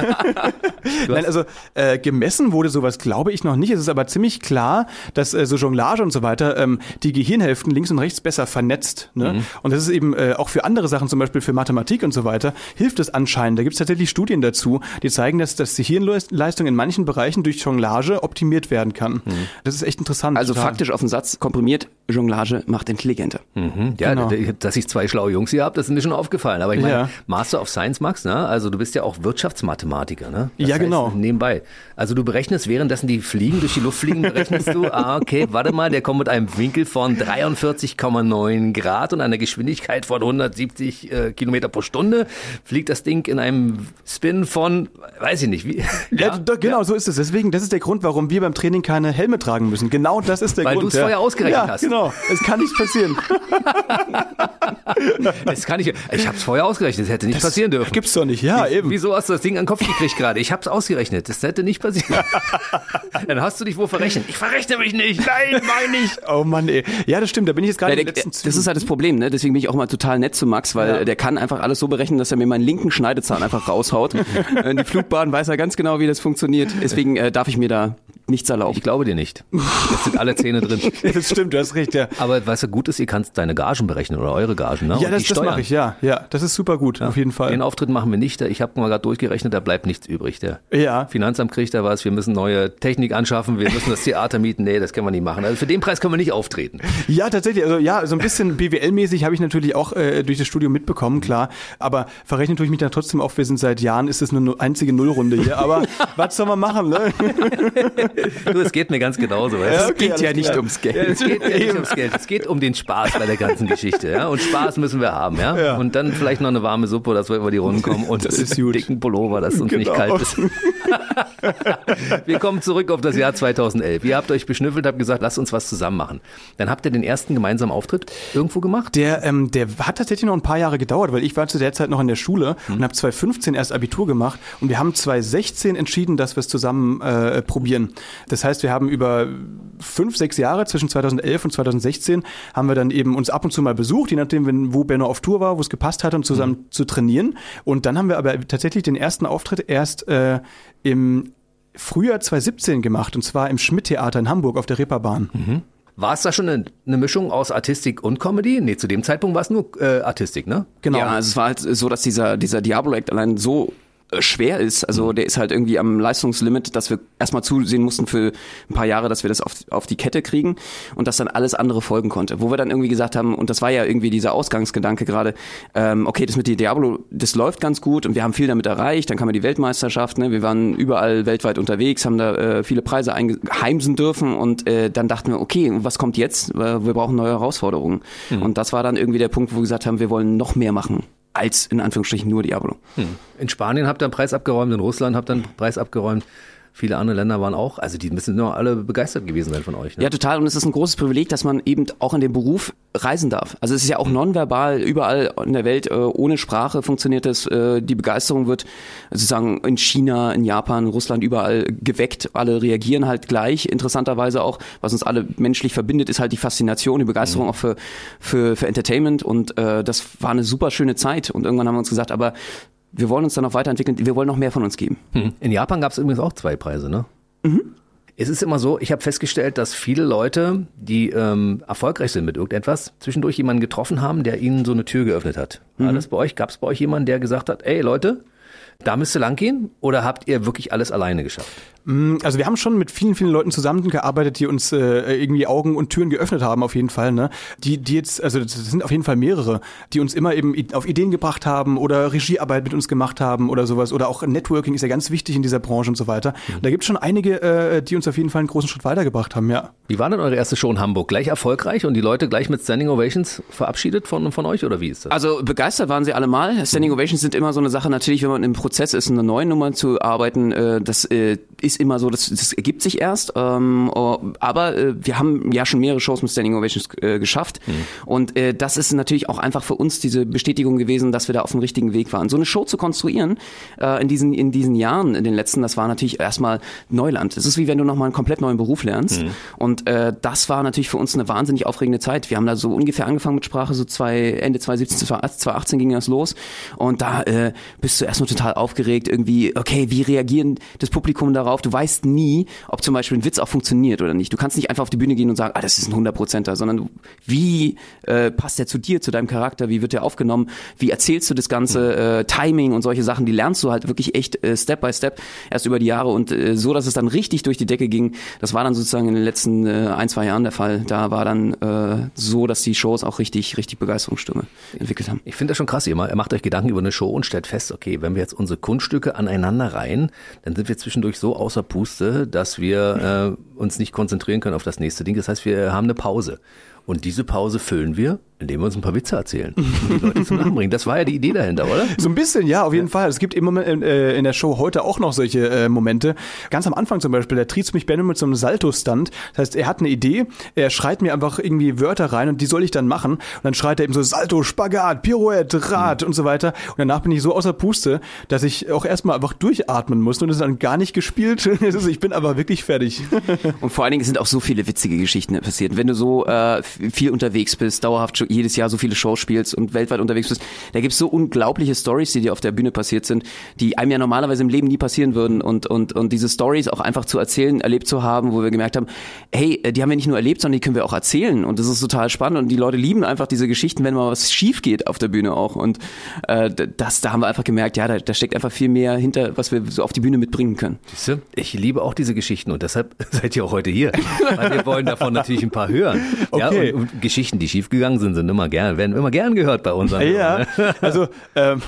Nein, also äh, gemessen wurde sowas, glaube ich, noch nicht. Es ist aber ziemlich klar, dass äh, so Jonglage und so weiter ähm, die Gehirnhälften links und rechts besser vernetzt. Ne? Mhm. Und das ist eben äh, auch für andere Sachen, zum Beispiel für Mathematik und so weiter, hilft es anscheinend. Da gibt es tatsächlich Studien dazu, die zeigen, dass, dass die Hirnleistung in manchen Bereichen durch Jonglage optimiert werden kann. Mhm. Das ist echt interessant. Also total. faktisch auf den Satz komprimiert, Jonglage macht intelligenter. Mhm. Ja, genau. dass ich zwei schlaue Jungs hier habe, das ist mir schon aufgefallen. Aber ich meine, ja. Master of Science, Max, ne? also du bist ja auch Wirtschaftsmathematiker. Ne? Das ja, heißt, genau. Nebenbei. Also du berechnest, währenddessen die fliegen, durch die Luft fliegen, berechnest du, ah, okay, warte mal, der kommt mit einem Winkel von 43,9 Grad und einer Geschwindigkeit von 170 äh, Kilometer pro Stunde. Fliegt das Ding in einem Spin von, weiß ich nicht, wie. Ja, ja genau, ja. so ist es. Deswegen, das ist der Grund, warum wir beim Training keine Helme tragen müssen. Genau das ist der Weil Grund. Weil du es vorher ausgerechnet ja, hast. genau. Es kann nicht passieren. Es kann nicht. Ich habe es vorher ausgerechnet. Es hätte nicht das passieren dürfen. Gibt's doch nicht. Ja, Wie, eben. Wieso hast du das Ding an den Kopf gekriegt gerade? Ich habe es ausgerechnet. Das hätte nicht passieren. Dann hast du dich wohl verrechnet. Ich verrechne mich nicht. Nein, meine ich. Oh Mann, ey. Ja, das stimmt. Da bin ich jetzt gerade ja, Das ist halt das Problem, ne? Deswegen bin ich auch mal total nett zu Max, weil ja. der kann einfach alles so berechnen, dass er mir meinen linken Schneidezahn einfach raushaut. In die Flugbahn weiß er ganz genau, wie das funktioniert. Deswegen äh, darf ich mir da nichts erlauben. Ich glaube dir nicht. Es sind alle Zähne drin. das stimmt, du hast recht, ja. Aber was ja gut ist, ihr kannst deine Gagen berechnen oder eure Gagen, ne? Ja, das, das mache ich, ja. Ja, das ist super gut, ja. auf jeden Fall. Den Auftritt machen wir nicht. Ich habe mal gerade durchgerechnet, da bleibt nichts übrig. Der ja. Finanzamt kriegt da was, wir müssen neue Technik anschaffen, wir müssen das Theater mieten. Nee, das können wir nicht machen. Also für den Preis können wir nicht auftreten. Ja, tatsächlich. Also ja, so ein bisschen BWL-mäßig habe ich natürlich auch äh, durch das Studium mitbekommen, klar. Aber verrechnen tue ich mich dann trotzdem auf, wir sind seit Jahren, ist es eine einzige Nullrunde hier. Aber was soll man machen, ne? du, es geht mir ganz genauso. Ja, es okay, geht ja nicht klar. ums Geld. Ja, es geht ja nicht ums Geld. Es geht um den Spaß bei der ganzen Geschichte. Ja? Und Spaß müssen wir haben. Ja? ja? Und dann vielleicht noch eine warme Suppe, dass wir über die Runden kommen und das ist einen dicken Pullover, dass es uns genau. nicht kalt ist. wir kommen zurück auf das Jahr 2011. Ihr habt euch beschnüffelt, habt gesagt, lasst uns was zusammen machen. Dann habt ihr den ersten gemeinsamen Auftritt irgendwo gemacht? Der, ähm, der hat tatsächlich noch ein paar Jahre gedauert, weil ich war zu der Zeit noch in der Schule hm. und habe 2015 erst Abitur gemacht und wir haben 2016 entschieden, dass wir es zusammen äh, probieren. Das heißt, wir haben über fünf, sechs Jahre zwischen 2011 und 2016 haben wir dann eben uns ab und zu mal besucht, je nachdem, wo Benno auf Tour war, wo es gepasst hat, um zusammen mhm. zu trainieren. Und dann haben wir aber tatsächlich den ersten Auftritt erst äh, im Frühjahr 2017 gemacht, und zwar im Schmidt-Theater in Hamburg auf der Reeperbahn. Mhm. War es da schon eine, eine, Mischung aus Artistik und Comedy? Nee, zu dem Zeitpunkt war es nur äh, Artistik, ne? Genau. Ja, also es war halt so, dass dieser, dieser Diablo-Act allein so schwer ist. Also mhm. der ist halt irgendwie am Leistungslimit, dass wir erstmal zusehen mussten für ein paar Jahre, dass wir das auf, auf die Kette kriegen und dass dann alles andere folgen konnte. Wo wir dann irgendwie gesagt haben, und das war ja irgendwie dieser Ausgangsgedanke gerade, ähm, okay, das mit die Diablo, das läuft ganz gut und wir haben viel damit erreicht, dann kam ja die Weltmeisterschaft, ne? wir waren überall weltweit unterwegs, haben da äh, viele Preise heimsen dürfen und äh, dann dachten wir, okay, was kommt jetzt? Wir brauchen neue Herausforderungen. Mhm. Und das war dann irgendwie der Punkt, wo wir gesagt haben, wir wollen noch mehr machen als in Anführungsstrichen nur Diablo. Hm. In Spanien habt ihr einen Preis abgeräumt, in Russland habt ihr einen Preis abgeräumt. Viele andere Länder waren auch, also die müssen nur alle begeistert gewesen sein von euch. Ne? Ja, total. Und es ist ein großes Privileg, dass man eben auch in dem Beruf reisen darf. Also es ist ja auch nonverbal überall in der Welt, äh, ohne Sprache funktioniert es. Äh, die Begeisterung wird sozusagen in China, in Japan, Russland überall geweckt. Alle reagieren halt gleich. Interessanterweise auch, was uns alle menschlich verbindet, ist halt die Faszination, die Begeisterung mhm. auch für, für, für Entertainment. Und äh, das war eine super schöne Zeit. Und irgendwann haben wir uns gesagt, aber wir wollen uns dann noch weiterentwickeln, wir wollen noch mehr von uns geben. Hm. In Japan gab es übrigens auch zwei Preise, ne? Mhm. Es ist immer so, ich habe festgestellt, dass viele Leute, die ähm, erfolgreich sind mit irgendetwas, zwischendurch jemanden getroffen haben, der ihnen so eine Tür geöffnet hat. Mhm. Das bei euch? Gab es bei euch jemanden, der gesagt hat, ey Leute, da müsste lang gehen? Oder habt ihr wirklich alles alleine geschafft? Mm, also wir haben schon mit vielen, vielen Leuten zusammengearbeitet, die uns äh, irgendwie Augen und Türen geöffnet haben, auf jeden Fall. Ne? Die, die jetzt, also das sind auf jeden Fall mehrere, die uns immer eben auf Ideen gebracht haben oder Regiearbeit mit uns gemacht haben oder sowas. Oder auch Networking ist ja ganz wichtig in dieser Branche und so weiter. Mhm. Da gibt es schon einige, äh, die uns auf jeden Fall einen großen Schritt weitergebracht haben, ja. Wie war denn eure erste Show in Hamburg? Gleich erfolgreich und die Leute gleich mit Standing Ovations verabschiedet von, von euch oder wie ist das? Also begeistert waren sie alle mal. Standing Ovations sind immer so eine Sache, natürlich, wenn man im Prozess ist, eine neue Nummer zu arbeiten, äh, das äh, ist immer so, das, das ergibt sich erst. Ähm, oh, aber äh, wir haben ja schon mehrere Shows mit Standing Ovations äh, geschafft. Mhm. Und äh, das ist natürlich auch einfach für uns diese Bestätigung gewesen, dass wir da auf dem richtigen Weg waren. So eine Show zu konstruieren äh, in, diesen, in diesen Jahren, in den letzten, das war natürlich erstmal Neuland. Es ist wie wenn du nochmal einen komplett neuen Beruf lernst. Mhm. Und äh, das war natürlich für uns eine wahnsinnig aufregende Zeit. Wir haben da so ungefähr angefangen mit Sprache, so zwei, Ende 2017, 2018 ging das los. Und da äh, bist du erstmal total aufgeregt, irgendwie, okay, wie reagieren das Publikum darauf? Du weißt nie, ob zum Beispiel ein Witz auch funktioniert oder nicht. Du kannst nicht einfach auf die Bühne gehen und sagen, ah, das ist ein 100%er, sondern du, wie äh, passt der zu dir, zu deinem Charakter, wie wird der aufgenommen, wie erzählst du das Ganze, äh, Timing und solche Sachen, die lernst du halt wirklich echt äh, Step by Step erst über die Jahre und äh, so, dass es dann richtig durch die Decke ging. Das war dann sozusagen in den letzten äh, ein, zwei Jahren der Fall. Da war dann äh, so, dass die Shows auch richtig, richtig Begeisterungsstürme entwickelt haben. Ich finde das schon krass, ihr macht euch Gedanken über eine Show und stellt fest, okay, wenn wir jetzt unsere Kunststücke aneinander reihen, dann sind wir zwischendurch so außer Puste, dass wir äh, uns nicht konzentrieren können auf das nächste Ding. Das heißt, wir haben eine Pause. Und diese Pause füllen wir indem wir uns ein paar Witze erzählen und die Leute zum Lachen bringen. Das war ja die Idee dahinter, oder? So ein bisschen, ja, auf jeden ja. Fall. Es gibt immer äh, in der Show heute auch noch solche äh, Momente. Ganz am Anfang zum Beispiel, da tritt mich Benno mit so einem Salto-Stand. Das heißt, er hat eine Idee, er schreit mir einfach irgendwie Wörter rein und die soll ich dann machen. Und dann schreit er eben so Salto, Spagat, Pirouette, Rad mhm. und so weiter. Und danach bin ich so außer Puste, dass ich auch erstmal einfach durchatmen muss und das ist dann gar nicht gespielt. ich bin aber wirklich fertig. Und vor allen Dingen sind auch so viele witzige Geschichten passiert. Wenn du so äh, viel unterwegs bist, dauerhaft jedes Jahr so viele Shows spielst und weltweit unterwegs bist, da gibt's so unglaubliche Stories, die dir auf der Bühne passiert sind, die einem ja normalerweise im Leben nie passieren würden und und und diese Stories auch einfach zu erzählen, erlebt zu haben, wo wir gemerkt haben, hey, äh, die haben wir nicht nur erlebt, sondern die können wir auch erzählen und das ist total spannend und die Leute lieben einfach diese Geschichten, wenn mal was schief geht auf der Bühne auch und äh, das, da haben wir einfach gemerkt, ja, da, da steckt einfach viel mehr hinter, was wir so auf die Bühne mitbringen können. Siehste, ich liebe auch diese Geschichten und deshalb seid ihr auch heute hier, weil wir wollen davon natürlich ein paar hören. Okay. Ja, und, und Geschichten, die schiefgegangen sind, sind immer gern, werden immer gern gehört bei uns. Ja, also ähm,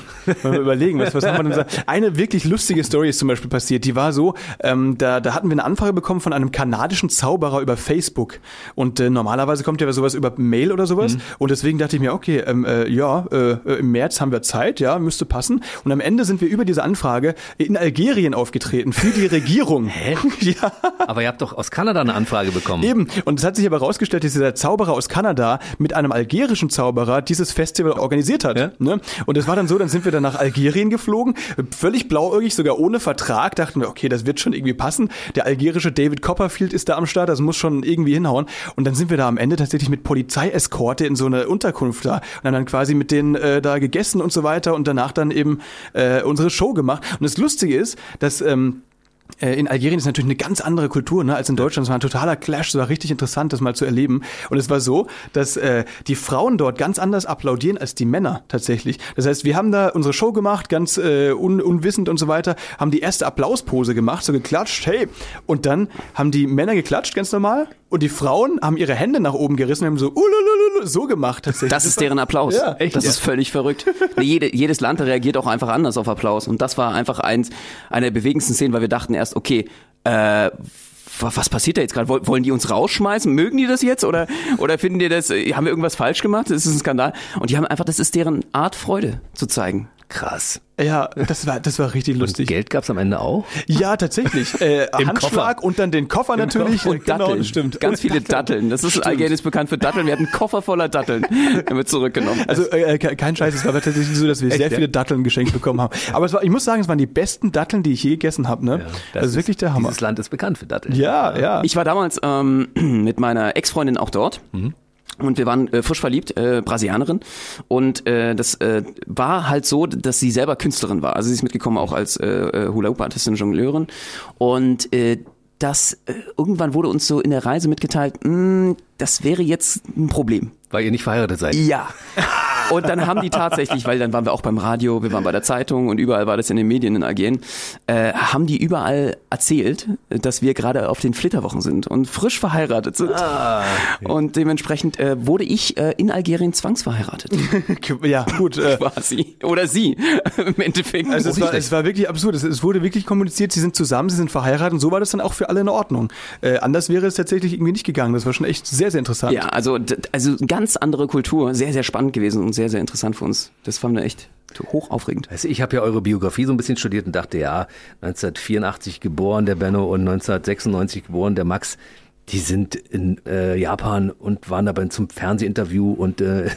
mal überlegen, was, was haben wir denn gesagt? Eine wirklich lustige Story ist zum Beispiel passiert. Die war so, ähm, da, da hatten wir eine Anfrage bekommen von einem kanadischen Zauberer über Facebook. Und äh, normalerweise kommt ja sowas über Mail oder sowas. Mhm. Und deswegen dachte ich mir, okay, ähm, äh, ja, äh, im März haben wir Zeit, ja, müsste passen. Und am Ende sind wir über diese Anfrage in Algerien aufgetreten für die Regierung. Hä? ja. Aber ihr habt doch aus Kanada eine Anfrage bekommen. Eben. Und es hat sich aber herausgestellt, dass dieser Zauberer aus Kanada mit einem algerischen Zauberer dieses Festival organisiert hat. Ja? Ne? Und es war dann so, dann sind wir dann nach Algerien geflogen, völlig blauäugig, sogar ohne Vertrag, dachten wir, okay, das wird schon irgendwie passen. Der algerische David Copperfield ist da am Start, das muss schon irgendwie hinhauen. Und dann sind wir da am Ende tatsächlich mit Polizeieskorte in so einer Unterkunft da und haben dann quasi mit denen äh, da gegessen und so weiter und danach dann eben äh, unsere Show gemacht. Und das Lustige ist, dass ähm, äh, in Algerien ist natürlich eine ganz andere Kultur ne, als in Deutschland. Es war ein totaler Clash, es war richtig interessant, das mal zu erleben. Und es war so, dass äh, die Frauen dort ganz anders applaudieren als die Männer tatsächlich. Das heißt, wir haben da unsere Show gemacht, ganz äh, un unwissend und so weiter, haben die erste Applauspose gemacht, so geklatscht, hey. Und dann haben die Männer geklatscht, ganz normal. Und die Frauen haben ihre Hände nach oben gerissen und haben so ulululu, so gemacht tatsächlich. Das ist deren Applaus. Ja, echt, das ja. ist völlig verrückt. Jede, jedes Land reagiert auch einfach anders auf Applaus. Und das war einfach eins, eine der bewegendsten Szenen, weil wir dachten erst, okay, äh, was passiert da jetzt gerade? Wollen die uns rausschmeißen? Mögen die das jetzt? Oder, oder finden die das, haben wir irgendwas falsch gemacht? Das ist ein Skandal. Und die haben einfach, das ist deren Art, Freude zu zeigen. Krass. Ja, das war, das war richtig lustig. Und Geld gab's am Ende auch? Ja, tatsächlich. Äh, Handschlag Koffer. und dann den Koffer Im natürlich. Koffer. Und genau, Datteln. stimmt. Ganz und viele Datteln. Datteln. Das ist Algerien ist bekannt für Datteln. Wir hatten einen Koffer voller Datteln. Haben wir zurückgenommen. Also äh, kein Scheiß, es war tatsächlich so, dass wir Echt, sehr ja? viele Datteln geschenkt bekommen haben. Aber es war, ich muss sagen, es waren die besten Datteln, die ich je gegessen habe. Ne? Ja, das, ist wirklich der Hammer. Dieses Land ist bekannt für Datteln. Ja, ja. Ich war damals ähm, mit meiner Ex-Freundin auch dort. Mhm. Und wir waren äh, frisch verliebt, äh, Brasilianerin. Und äh, das äh, war halt so, dass sie selber Künstlerin war. Also sie ist mitgekommen auch als äh, äh Hula-Hoop-Artistin, Jongleurin. Und äh, das äh, irgendwann wurde uns so in der Reise mitgeteilt, mh, hm, das wäre jetzt ein Problem. Weil ihr nicht verheiratet seid. Ja. Und dann haben die tatsächlich, weil dann waren wir auch beim Radio, wir waren bei der Zeitung und überall war das in den Medien in Algerien, äh, haben die überall erzählt, dass wir gerade auf den Flitterwochen sind und frisch verheiratet sind. Ah, okay. Und dementsprechend äh, wurde ich äh, in Algerien zwangsverheiratet. ja, gut. Äh, Quasi. Oder sie im Endeffekt. Also es war, es war wirklich absurd. Es, es, wurde wirklich kommuniziert, sie sind zusammen, sie sind verheiratet und so war das dann auch für alle in Ordnung. Äh, anders wäre es tatsächlich irgendwie nicht gegangen. Das war schon echt sehr, sehr interessant. Ja, also, also ganz andere Kultur, sehr, sehr spannend gewesen und sehr, sehr interessant für uns. Das fanden wir echt Hochaufregend. Du, ich habe ja eure Biografie so ein bisschen studiert und dachte, ja, 1984 geboren der Benno und 1996 geboren der Max. Die sind in äh, Japan und waren dabei zum Fernsehinterview und äh,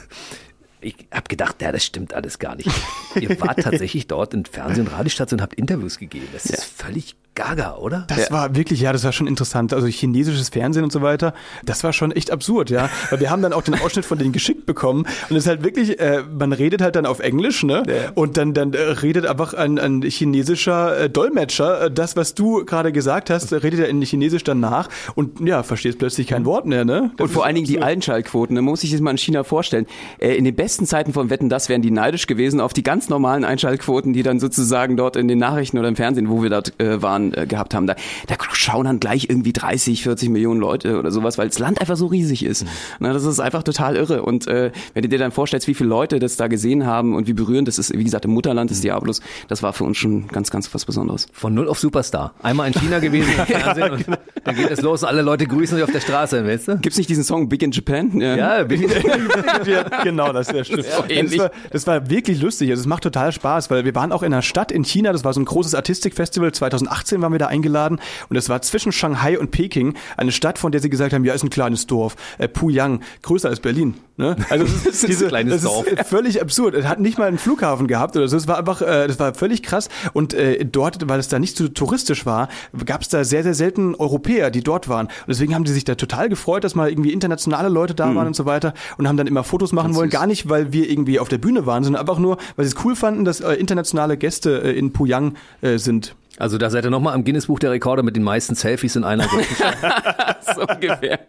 ich habe gedacht, ja, das stimmt alles gar nicht. Ihr wart tatsächlich dort in Fernseh- und Radiostationen und habt Interviews gegeben. Das ist völlig gaga, oder? Das war wirklich, ja, das war schon interessant. Also chinesisches Fernsehen und so weiter, das war schon echt absurd, ja. Weil wir haben dann auch den Ausschnitt von denen geschickt bekommen und es ist halt wirklich, äh, man redet halt dann auf Englisch, ne? Und dann, dann äh, redet einfach ein, ein chinesischer äh, Dolmetscher äh, das, was du gerade gesagt hast, äh, redet er in Chinesisch dann nach und ja, verstehst plötzlich kein Wort mehr, ne? Das Und vor allen Dingen die. Einschaltquoten, da muss ich das mal in China vorstellen. Äh, in den besten Zeiten von Wetten, das wären die neidisch gewesen auf die ganz normalen Einschaltquoten, die dann sozusagen dort in den Nachrichten oder im Fernsehen, wo wir dort äh, waren, äh, gehabt haben. Da, da schauen dann gleich irgendwie 30, 40 Millionen Leute oder sowas, weil das Land einfach so riesig ist. Na, das ist einfach total irre. Und äh, wenn du dir dann vorstellst, wie viele Leute das da gesehen haben und wie berührend das ist, wie gesagt, im Mutterland des Diabolos, das war für uns schon ganz, ganz was Besonderes. Von null auf Superstar. Einmal in China gewesen im Fernsehen und dann geht es los, alle Leute grüßen sich auf der Straße, weißt du? Gibt's nicht diesen Song Big in Japan? Ja, bin ich, ja, genau, das stimmt. so das, war, das war wirklich lustig. Also es macht total Spaß, weil wir waren auch in einer Stadt in China. Das war so ein großes Artistikfestival. 2018 waren wir da eingeladen und es war zwischen Shanghai und Peking eine Stadt, von der sie gesagt haben, ja, ist ein kleines Dorf. Äh, Puyang, größer als Berlin. Ne? Also es ist, ein diese, kleines das Dorf. völlig absurd. Es hat nicht mal einen Flughafen gehabt oder so. Es war einfach, äh, das war völlig krass. Und äh, dort, weil es da nicht so touristisch war, gab es da sehr, sehr selten Europäer, die dort waren. Und deswegen haben die sich da total gefreut, dass mal irgendwie internationale Leute da waren und so weiter und haben dann immer Fotos machen wollen. Gar nicht, weil wir irgendwie auf der Bühne waren, sondern einfach nur, weil sie es cool fanden, dass äh, internationale Gäste äh, in Puyang äh, sind. Also da seid ihr nochmal am Guinness-Buch der Rekorde mit den meisten Selfies in einer Gruppe. so ungefähr.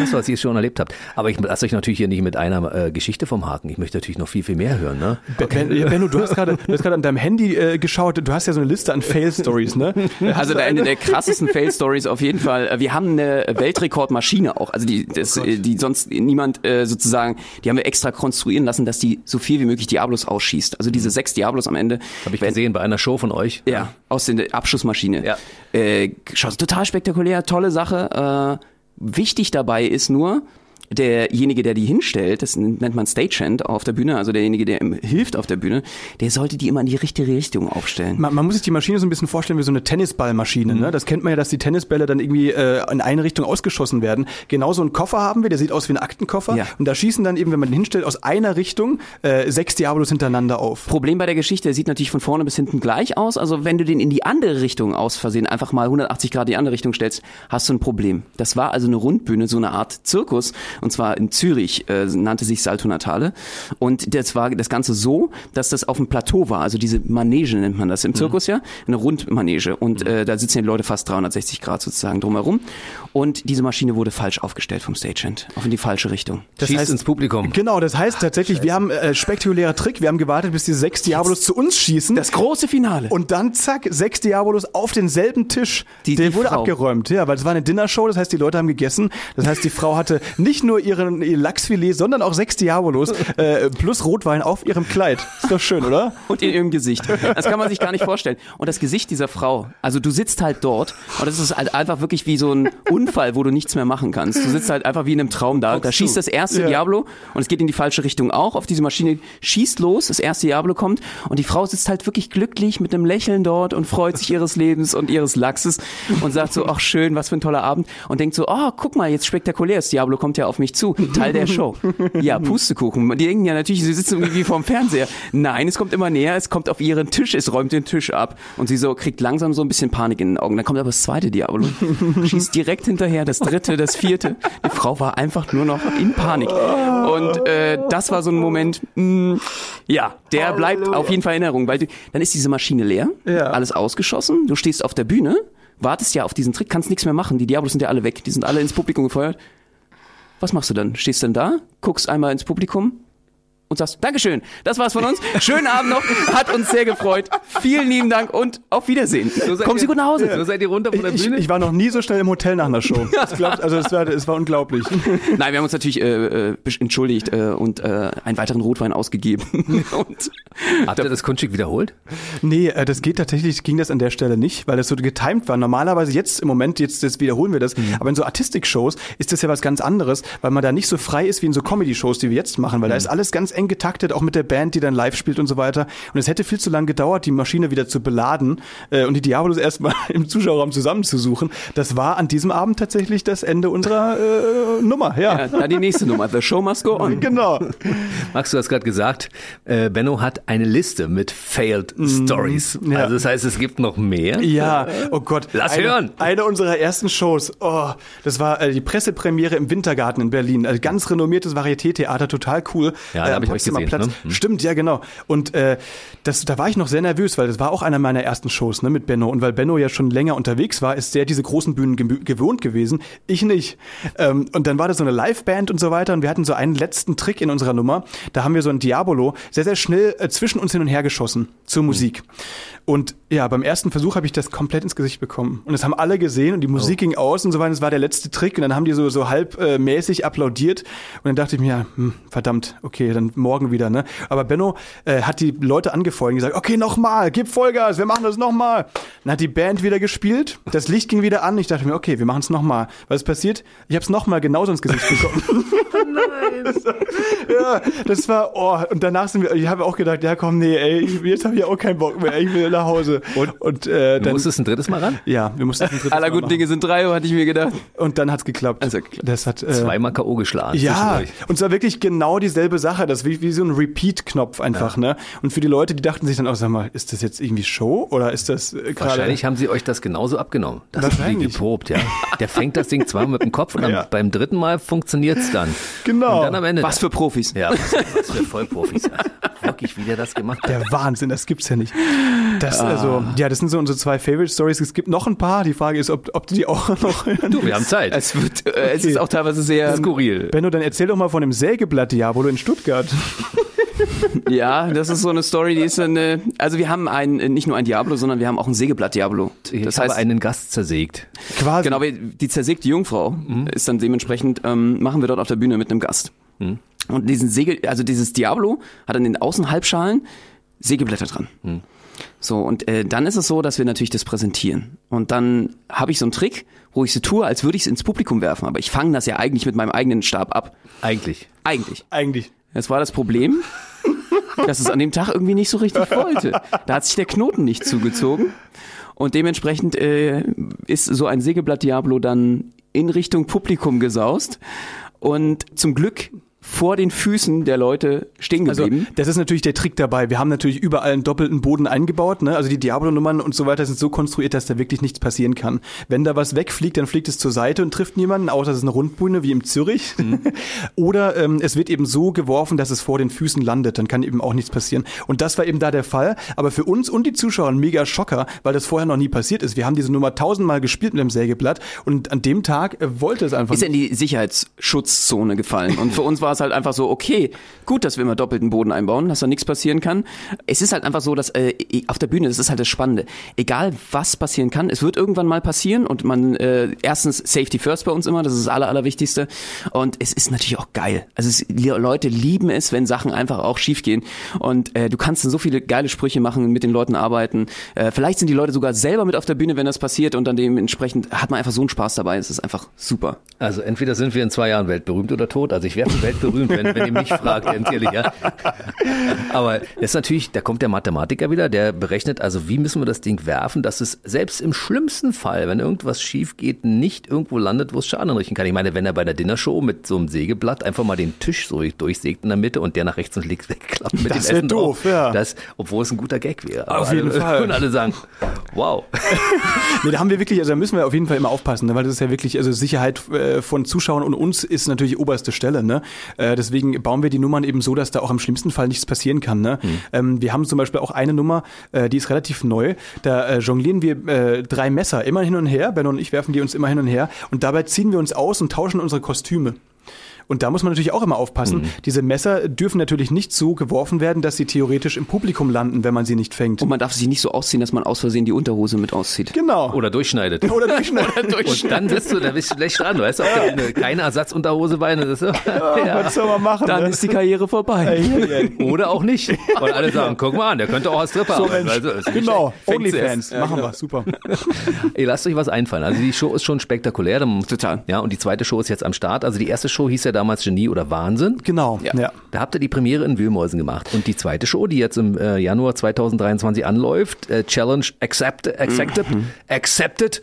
Das, was ihr schon erlebt habt. Aber ich lasse euch natürlich hier nicht mit einer äh, Geschichte vom Haken. Ich möchte natürlich noch viel, viel mehr hören. Ne? Ben, ja, Benno, du hast gerade du hast gerade an deinem Handy äh, geschaut. Du hast ja so eine Liste an Fail-Stories, ne? Also der, eine der krassesten Fail-Stories auf jeden Fall. Wir haben eine Weltrekordmaschine auch, also die, das, äh, die sonst niemand äh, sozusagen, die haben wir extra konstruieren lassen, dass die so viel wie möglich Diablos ausschießt. Also diese sechs Diablos am Ende. Habe ich gesehen bei einer Show von euch. Ja, aus der Abschussmaschine. Ja. Äh, total spektakulär, tolle Sache. Äh, wichtig dabei ist nur, derjenige, der die hinstellt, das nennt man Stagehand auf der Bühne, also derjenige, der ihm hilft auf der Bühne, der sollte die immer in die richtige Richtung aufstellen. Man, man muss sich die Maschine so ein bisschen vorstellen wie so eine Tennisballmaschine. Ne? Das kennt man ja, dass die Tennisbälle dann irgendwie äh, in eine Richtung ausgeschossen werden. Genauso einen Koffer haben wir, der sieht aus wie ein Aktenkoffer. Ja. Und da schießen dann eben, wenn man den hinstellt, aus einer Richtung äh, sechs Diabolos hintereinander auf. Problem bei der Geschichte, der sieht natürlich von vorne bis hinten gleich aus. Also wenn du den in die andere Richtung aus Versehen einfach mal 180 Grad in die andere Richtung stellst, hast du ein Problem. Das war also eine Rundbühne, so eine Art Zirkus. Und zwar in Zürich, äh, nannte sich Salto Natale. Und das war das Ganze so, dass das auf dem Plateau war. Also diese Manege nennt man das im Zirkus ja. Eine Rundmanege. Und äh, da sitzen die Leute fast 360 Grad sozusagen drumherum. Und diese Maschine wurde falsch aufgestellt vom Stagehand. Auf in die falsche Richtung. Das Schießt heißt- ins Publikum. Genau, das heißt tatsächlich, wir haben äh, spektakulärer Trick. Wir haben gewartet, bis diese sechs Diabolos zu uns schießen. Das große Finale. und dann zack, sechs Diabolos auf denselben Tisch. Die- Der die wurde Frau. abgeräumt, ja, weil es war eine Dinnershow, das heißt, die Leute haben gegessen. Das heißt, die Frau hatte nicht nur ihren ihr Lachsfilet, sondern auch sechs Diabolos äh, plus Rotwein auf ihrem Kleid. Ist doch schön, oder? und in ihrem Gesicht. Das kann man sich gar nicht vorstellen. Und das Gesicht dieser Frau, also du sitzt halt dort und das ist halt einfach wirklich wie so ein Unfall, wo du nichts mehr machen kannst. Du sitzt halt einfach wie in einem Traum da. Da schießt das erste Ja. Diablo und es geht in die falsche Richtung auch. Auf diese Maschine schießt los, das erste Diablo kommt und die Frau sitzt halt wirklich glücklich mit einem Lächeln dort und freut sich ihres Lebens und ihres Lachses und sagt so, ach schön, was für ein toller Abend und denkt so, oh, guck mal, jetzt spektakulär, das Diablo kommt ja auf mich zu, Teil der Show. Ja, Pustekuchen. Die denken ja natürlich, sie sitzen irgendwie vorm Fernseher. Nein, es kommt immer näher, es kommt auf ihren Tisch, es räumt den Tisch ab und sie so kriegt langsam so ein bisschen Panik in den Augen. Dann kommt aber das zweite Diablo, schießt direkt hinterher, das dritte, das vierte. Die Frau war einfach nur noch in Panik. Und äh, das war so ein Moment, mh, ja, der bleibt auf jeden Fall in Erinnerung, weil du, dann ist diese Maschine leer, Ja. alles ausgeschossen, du stehst auf der Bühne, wartest ja auf diesen Trick, kannst nichts mehr machen, die Diablos sind ja alle weg, die sind alle ins Publikum gefeuert. Was machst du dann? Stehst dann da, guckst einmal ins Publikum und sagst, Dankeschön, das war's von uns. Schönen Abend noch, hat uns sehr gefreut. Vielen lieben Dank und auf Wiedersehen. seid Kommen Sie ihr- gut nach Hause. So seid ihr runter von der Ich, Bühne? ich war noch nie so schnell im Hotel nach einer Show. Das glaubt, also es war, es war unglaublich. Nein, wir haben uns natürlich äh, äh, entschuldigt äh, und äh, einen weiteren Rotwein ausgegeben. und Habt ihr das Kunststück wiederholt? Nee, äh, das geht tatsächlich, ging das an der Stelle nicht, weil das so getimed war. Normalerweise jetzt im Moment, jetzt, jetzt wiederholen wir das, aber in so Artistik-Shows ist das ja was ganz anderes, weil man da nicht so frei ist wie in so Comedy-Shows, die wir jetzt machen, weil da ist alles ganz eng getaktet, auch mit der Band, die dann live spielt und so weiter. Und es hätte viel zu lange gedauert, die Maschine wieder zu beladen äh, und die Diabolos erstmal im Zuschauerraum zusammenzusuchen. Das war an diesem Abend tatsächlich das Ende unserer äh, Nummer, ja. Ja, dann die nächste Nummer. The Show Must Go On. Genau. Max, du hast gerade gesagt, äh, Benno hat eine Liste mit Failed Stories. ja. Also das heißt, es gibt noch mehr. Ja, oh Gott. Lass eine, hören. Eine unserer ersten Shows. Oh, das war äh, die Pressepremiere im Wintergarten in Berlin. Also ganz renommiertes Varieté-Theater, total cool. Ja, da Äh, hab ich euch Potsdamer gesehen, Platz. ne? Hm. Stimmt, ja genau. Und äh, das, da war ich noch sehr nervös, weil das war auch einer meiner ersten Shows ne, mit Benno. Und weil Benno ja schon länger unterwegs war, ist der diese großen Bühnen ge gewohnt gewesen. Ich nicht. Ähm, und dann war das so eine Liveband und so weiter. Und wir hatten so einen letzten Trick in unserer Nummer. Da haben wir so ein Diabolo sehr, sehr schnell äh, zwischen uns hin und her geschossen zur Musik. Und ja, beim ersten Versuch habe ich das komplett ins Gesicht bekommen. Und das haben alle gesehen und die Musik ging aus und so weiter. Das war der letzte Trick. Und dann haben die so, so halb äh, applaudiert. Und dann dachte ich mir, hm, verdammt, okay, dann morgen wieder. Ne? Aber Benno äh, hat die Leute angefeuert und gesagt, okay, nochmal, gib Vollgas, wir machen das nochmal. Dann hat die Band wieder gespielt, das Licht ging wieder an. Ich dachte mir, okay, wir machen es nochmal. Was ist passiert? Ich habe es nochmal genauso ins Gesicht bekommen. ja, das war, oh, und danach sind wir, ich habe auch gedacht, ja komm, nee, ey, ich- jetzt habe ich auch keinen Bock mehr, ich will nach Hause. Und, und äh, Du dann, musstest ein drittes Mal ran? ja, wir mussten ein drittes Aller Mal guten machen. Dinge sind drei, hatte ich mir gedacht. Und dann hat's geklappt. Also geklappt. Das hat äh, Zweimal K.O. geschlagen. ja, und zwar wirklich genau dieselbe Sache. Das ist wie, wie so ein Repeat-Knopf einfach, ne? Und für die Leute, die dachten sich dann auch, sag mal, ist das jetzt irgendwie Show oder ist das äh, gerade. Wahrscheinlich haben sie euch das genauso abgenommen. Das ist wie Wahrscheinlich. geprobt, ja. Der fängt das Ding zweimal mit dem Kopf und dann Ja. beim dritten Mal funktioniert's dann. Genau. Und dann am Ende. Was für Profis. Ja, was, was für Vollprofis. Also, wirklich, wie der das gemacht hat. Der Wahnsinn, das gibt's ja nicht. Das, also, ja, das sind so unsere zwei Favorite Stories. Es gibt noch ein paar. Die Frage ist, ob, ob du die auch noch. Du, wir haben Zeit. Es, wird, äh, es ist auch teilweise sehr. Skurril. Benno, dann erzähl doch mal von dem Sägeblatt Diabolo in Stuttgart. Ja, das ist so eine Story, die ist eine. Also wir haben ein, nicht nur ein Diablo, sondern wir haben auch ein Sägeblatt Diablo. Ich Das habe heißt, einen Gast zersägt. Quasi. genau, die zersägte Jungfrau ist dann dementsprechend, ähm, machen wir dort auf der Bühne mit einem Gast. Und diesen Säge, also dieses Diablo hat an den Außenhalbschalen Sägeblätter dran. So, und äh, dann ist es so, dass wir natürlich das präsentieren. Und dann habe ich so einen Trick, wo ich so tue, als würde ich es ins Publikum werfen. Aber ich fange das ja eigentlich mit meinem eigenen Stab ab. Eigentlich. Eigentlich. Eigentlich. Jetzt war das Problem, dass es an dem Tag irgendwie nicht so richtig wollte. Da hat sich der Knoten nicht zugezogen. Und dementsprechend äh, ist so ein Sägeblatt Diablo dann in Richtung Publikum gesaust. Und zum Glück vor den Füßen der Leute stehen Also, geblieben. das ist natürlich der Trick dabei. Wir haben natürlich überall einen doppelten Boden eingebaut. Ne? Also die Diablo-Nummern und so weiter sind so konstruiert, dass da wirklich nichts passieren kann. Wenn da was wegfliegt, dann fliegt es zur Seite und trifft niemanden, außer es ist eine Rundbühne wie im Zürich. Oder ähm, es wird eben so geworfen, dass es vor den Füßen landet. Dann kann eben auch nichts passieren. Und das war eben da der Fall. Aber für uns und die Zuschauer ein mega Schocker, weil das vorher noch nie passiert ist. Wir haben diese Nummer tausendmal gespielt mit dem Sägeblatt und an dem Tag äh, wollte es einfach ist in die Sicherheitsschutzzone gefallen. Und für uns war es halt einfach so, okay, gut, dass wir immer doppelten Boden einbauen, dass da nichts passieren kann. Es ist halt einfach so, dass äh, auf der Bühne, das ist halt das Spannende. Egal was passieren kann, es wird irgendwann mal passieren und man, äh, erstens Safety First bei uns immer, das ist das Aller, Allerwichtigste. Und es ist natürlich auch geil. Also es, Leute lieben es, wenn Sachen einfach auch schief gehen. Und äh, du kannst dann so viele geile Sprüche machen, mit den Leuten arbeiten. Äh, vielleicht sind die Leute sogar selber mit auf der Bühne, wenn das passiert und dann dementsprechend hat man einfach so einen Spaß dabei. Es ist einfach super. Also entweder sind wir in zwei Jahren weltberühmt oder tot. Also ich wäre schon weltberühmt, wenn, wenn ihr mich fragt, ganz ehrlich, ja. Aber das ist natürlich, da kommt der Mathematiker wieder, der berechnet, also wie müssen wir das Ding werfen, dass es selbst im schlimmsten Fall, wenn irgendwas schief geht, nicht irgendwo landet, wo es Schaden anrichten kann. Ich meine, wenn er bei der Dinnershow mit so einem Sägeblatt einfach mal den Tisch so durchsägt in der Mitte und der nach rechts und links wegklappt mit Das dem Essen doof, drauf, ja. Das, obwohl es ein guter Gag wäre. Auf Aber jeden alle, Fall. Und alle sagen, wow. Nee, da haben wir wirklich, also da müssen wir auf jeden Fall immer aufpassen, ne? weil das ist ja wirklich, also Sicherheit äh, von Zuschauern und uns ist natürlich oberste Stelle. Ne? Äh, deswegen bauen wir die Nummern eben so, dass da auch im schlimmsten Fall nichts passieren kann. Ne? Ähm, wir haben zum Beispiel auch eine Nummer, äh, die ist relativ neu. Da äh, jonglieren wir äh, drei Messer immer hin und her. Ben und ich werfen die uns immer hin und her. Und dabei ziehen wir uns aus und tauschen unsere Kostüme. Und da muss man natürlich auch immer aufpassen. Diese Messer dürfen natürlich nicht so geworfen werden, dass sie theoretisch im Publikum landen, wenn man sie nicht fängt. Und man darf sich nicht so ausziehen, dass man aus Versehen die Unterhose mit auszieht. Genau. Oder durchschneidet. Oder durchschneiden. Und dann bist du, da bist du schlecht dran. Du weißt auch, keine, keine Ersatzunterhose bei. Ist so, ja. Was soll man machen? Dann ne? ist die Karriere vorbei. Oder auch nicht. Und alle sagen, guck mal an, der könnte auch als Stripper So, arbeiten. Also, genau, Onlyfans. Ja, machen genau. wir, super. Ey, lasst euch was einfallen. Also die Show ist schon spektakulär. Total. Ja, und die zweite Show ist jetzt am Start. Also die erste Show hieß ja damals Genie oder Wahnsinn. Genau, Ja. ja. Da habt ihr die Premiere in Wühlmäusen gemacht. Und die zweite Show, die jetzt im äh, Januar 2023 anläuft, äh, Challenge Accepted, Accepted, Accepted.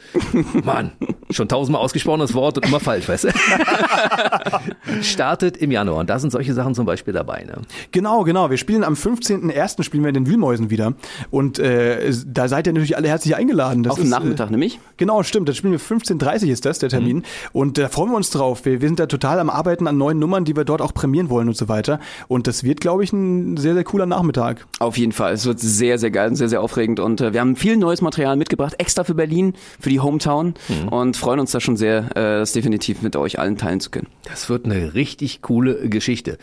Mann, schon tausendmal ausgesprochen das Wort und immer falsch, weißt du? Startet im Januar. Und da sind solche Sachen zum Beispiel dabei. Ne? Genau, genau. Wir spielen am 15.01. spielen wir in den Wühlmäusen wieder. Und äh, da seid ihr natürlich alle herzlich eingeladen. Das Auf dem ist, Nachmittag Äh, nämlich. genau, stimmt. Das spielen wir 15.30 ist das, der Termin. Und da freuen wir uns drauf. Wir, wir sind da total am Arbeiten an neuen Nummern, die wir dort auch prämieren wollen und so weiter. Und das wird, glaube ich, ein sehr, sehr cooler Nachmittag. Auf jeden Fall. Es wird sehr, sehr geil und sehr, sehr aufregend. Und äh, wir haben viel neues Material mitgebracht, extra für Berlin, für die Hometown. Und freuen uns da schon sehr, äh, das definitiv mit euch allen teilen zu können. Das wird eine richtig coole Geschichte.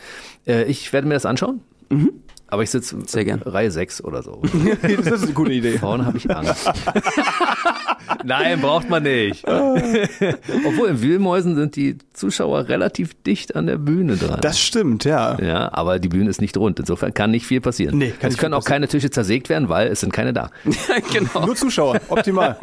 Äh, ich werde mir das anschauen. Aber ich sitze Sehr gern. Reihe 6 oder so. das ist eine gute Idee. Vorne habe ich Angst. Nein, braucht man nicht. Obwohl in Wühlmäusen sind die Zuschauer relativ dicht an der Bühne dran. Das stimmt, ja. ja, aber die Bühne ist nicht rund. Insofern kann nicht viel passieren. Nee, kann es können auch keine Tische zersägt werden, weil es sind keine da. genau. Nur Zuschauer, optimal.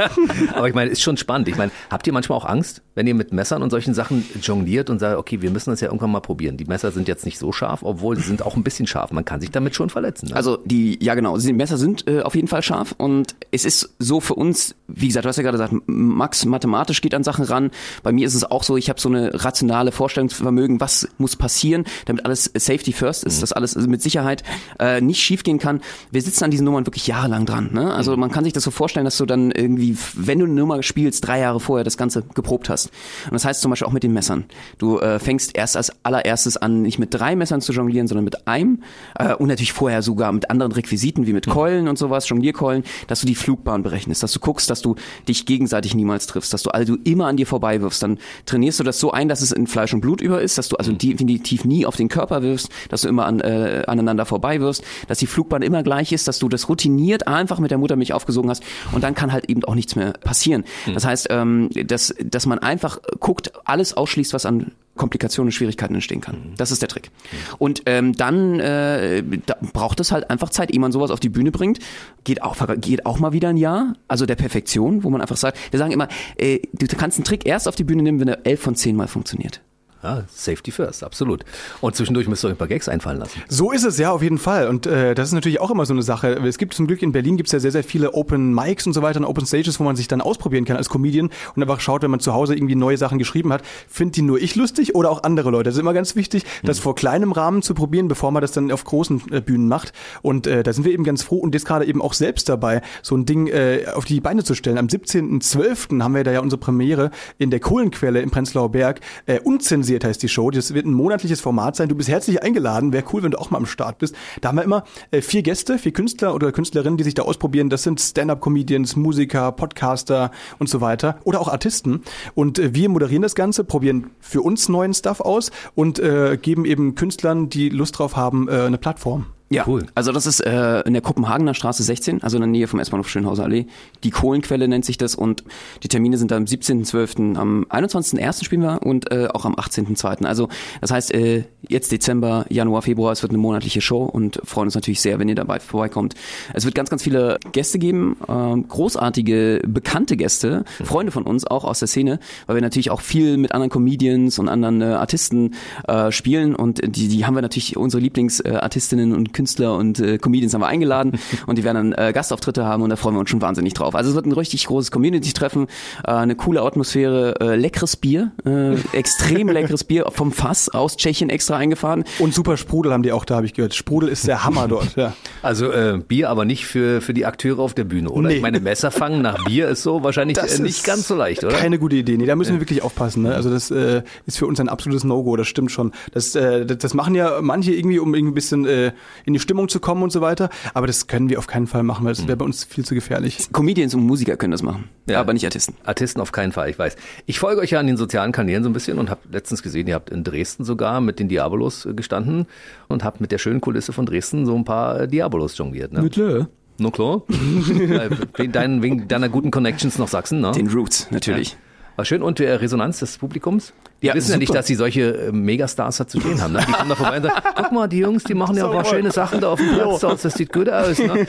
Aber ich meine, ist schon spannend. Ich meine, habt ihr manchmal auch Angst, wenn ihr mit Messern und solchen Sachen jongliert und sagt, okay, wir müssen das ja irgendwann mal probieren. Die Messer sind jetzt nicht so scharf, obwohl sie sind auch ein bisschen scharf. Man kann sich damit schon verletzen. Ne? Also die, ja genau, die Messer sind äh, auf jeden Fall scharf und es ist so für uns, wie gesagt, du hast ja gerade gesagt, Max mathematisch geht an Sachen ran. Bei mir ist es auch so, ich habe so eine rationale Vorstellungsvermögen, was muss passieren, damit alles Safety first ist, dass alles mit Sicherheit äh, nicht schiefgehen kann. Wir sitzen an diesen Nummern wirklich jahrelang dran. Ne? Also man kann sich das so vorstellen, dass du dann irgendwie, wenn du eine Nummer spielst, drei Jahre vorher das Ganze geprobt hast. Und das heißt zum Beispiel auch mit den Messern. Du äh, fängst erst als allererstes an, nicht mit drei Messern zu jonglieren, sondern mit einem äh, und natürlich vorher sogar mit anderen Requisiten wie mit Keulen und sowas, Jonglierkeulen, dass du die Flugbahn berechnest, dass du guckst, dass du dich gegenseitig niemals triffst, dass du also immer an dir vorbei wirfst. Dann trainierst du das so ein, dass es in Fleisch und Blut über ist, dass du also definitiv nie auf den Körper wirfst, dass du immer an, äh, aneinander vorbei wirfst, dass die Flugbahn immer gleich ist, dass du das routiniert einfach mit der Muttermilch aufgesogen hast und dann kann halt eben auch nichts mehr passieren. Das heißt, ähm, dass, dass man einfach guckt, alles ausschließt, was an Komplikationen und Schwierigkeiten entstehen kann. Das ist der Trick. Und ähm, dann äh, da braucht es halt einfach Zeit, ehe man sowas auf die Bühne bringt. Geht auch, geht auch mal wieder ein Jahr, also der Perfektion, wo man einfach sagt, wir sagen immer, äh, du kannst einen Trick erst auf die Bühne nehmen, wenn er elf von zehn Mal funktioniert. Ja, Safety first, absolut. Und zwischendurch müsst ihr euch ein paar Gags einfallen lassen. So ist es ja auf jeden Fall. Und äh, das ist natürlich auch immer so eine Sache. Es gibt zum Glück in Berlin gibt's ja sehr, sehr viele Open Mics und so weiter und Open Stages, wo man sich dann ausprobieren kann als Comedian und einfach schaut, wenn man zu Hause irgendwie neue Sachen geschrieben hat, findet die nur ich lustig oder auch andere Leute. Das ist immer ganz wichtig, das vor kleinem Rahmen zu probieren, bevor man das dann auf großen äh, Bühnen macht. Und äh, da sind wir eben ganz froh und jetzt gerade eben auch selbst dabei, so ein Ding äh, auf die Beine zu stellen. Am 17.12. haben wir da ja unsere Premiere in der Kohlenquelle im Prenzlauer Berg. Äh, unzensiert heißt die Show. Das wird ein monatliches Format sein. Du bist herzlich eingeladen. Wäre cool, wenn du auch mal am Start bist. Da haben wir immer äh, vier Gäste, vier Künstler oder Künstlerinnen, die sich da ausprobieren. Das sind Stand-up-Comedians, Musiker, Podcaster und so weiter. Oder auch Artisten. Und äh, wir moderieren das Ganze, probieren für uns neuen Stuff aus und äh, geben eben Künstlern, die Lust drauf haben, äh, eine Plattform. Ja, Cool. also das ist äh, in der Kopenhagener Straße 16, also in der Nähe vom S-Bahnhof Schönhauser Allee. Die Kohlenquelle nennt sich das und die Termine sind am 17.12., am 21.01. spielen wir und äh, auch am 18.02. Also das heißt, äh, jetzt Dezember, Januar, Februar, es wird eine monatliche Show und freuen uns natürlich sehr, wenn ihr dabei vorbeikommt. Es wird ganz, ganz viele Gäste geben, ähm, großartige, bekannte Gäste, Freunde von uns, auch aus der Szene, weil wir natürlich auch viel mit anderen Comedians und anderen äh, Artisten äh, spielen und die, die haben wir natürlich, unsere Lieblingsartistinnen und Künstler und äh, Comedians haben wir eingeladen und die werden dann äh, Gastauftritte haben und da freuen wir uns schon wahnsinnig drauf. Also es wird ein richtig großes Community-Treffen, äh, eine coole Atmosphäre, äh, leckeres Bier, äh, extrem leckeres Bier vom Fass aus Tschechien extra eingefahren. Und super Sprudel haben die auch da, habe ich gehört. Sprudel ist der Hammer dort. Ja. Also äh, Bier, aber nicht für, für die Akteure auf der Bühne, oder? Nee. Ich meine, Messer fangen nach Bier ist so wahrscheinlich Das äh, nicht ganz so leicht, oder? Keine gute Idee. Nee, da müssen wir wirklich aufpassen. Ne? Also das äh, ist für uns ein absolutes No-Go, das stimmt schon. Das, äh, das, das machen ja manche irgendwie, um irgendwie ein bisschen äh, in die Stimmung zu kommen und so weiter. Aber das können wir auf keinen Fall machen, weil das wäre bei uns viel zu gefährlich. Comedians und Musiker können das machen, Ja. aber nicht Artisten. Artisten auf keinen Fall, ich weiß. Ich folge euch ja an den sozialen Kanälen so ein bisschen und habe letztens gesehen, ihr habt in Dresden sogar mit den Diabolos äh, gestanden und habt mit der schönen Kulisse von Dresden so ein paar äh, Diabolos jongliert. Ne? Lö. No klar. Äh, wegen, deinen, wegen deiner guten Connections nach Sachsen, ne? Den Roots, natürlich. War schön. Und äh, Resonanz des Publikums? Die Ja, wissen ja nicht, super. dass sie solche äh, Megastars da zu stehen haben. Ne? Die kommen da vorbei und sagen, guck mal, die Jungs, die machen ja aber schöne Sachen da auf dem Platz. dort. Das sieht gut aus. Ne?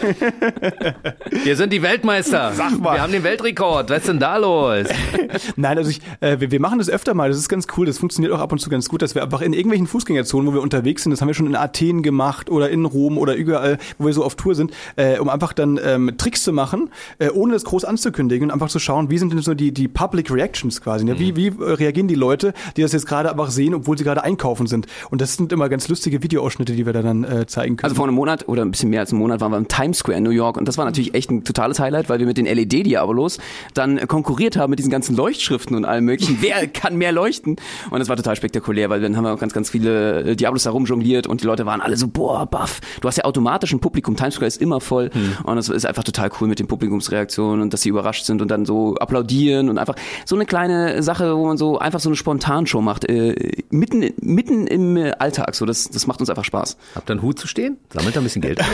Wir sind die Weltmeister. Sag mal. Wir haben den Weltrekord. Was ist denn da los? Nein, also ich, äh, wir, wir machen das öfter mal. Das ist ganz cool. Das funktioniert auch ab und zu ganz gut, dass wir einfach in irgendwelchen Fußgängerzonen, wo wir unterwegs sind, das haben wir schon in Athen gemacht oder in Rom oder überall, wo wir so auf Tour sind, äh, um einfach dann ähm, Tricks zu machen, äh, ohne das groß anzukündigen und einfach zu schauen, wie sind denn so die, die Public Reactions quasi. Ne? Wie, wie äh, reagieren die Leute, die das jetzt gerade einfach sehen, obwohl sie gerade einkaufen sind. Und das sind immer ganz lustige Videoausschnitte, die wir da dann äh, zeigen können. Also vor einem Monat oder ein bisschen mehr als einem Monat waren wir im Times Square in New York und das war natürlich echt ein totales Highlight, weil wir mit den LED-Diabolos dann konkurriert haben mit diesen ganzen Leuchtschriften und allem möglichen. Wer kann mehr leuchten? Und das war total spektakulär, weil dann haben wir auch ganz, ganz viele äh, Diabolos da rumjongliert und die Leute waren alle so, boah, baff. Du hast ja automatisch ein Publikum. Times Square ist immer voll und es ist einfach total cool mit den Publikumsreaktionen und dass sie überrascht sind und dann so applaudieren und einfach so eine kleine Sache, wo man so einfach so eine Spontanshow macht, äh, mitten, mitten im äh, Alltag. So, das, das macht uns einfach Spaß. Habt ihr einen Hut zu stehen? Sammelt da ein bisschen Geld?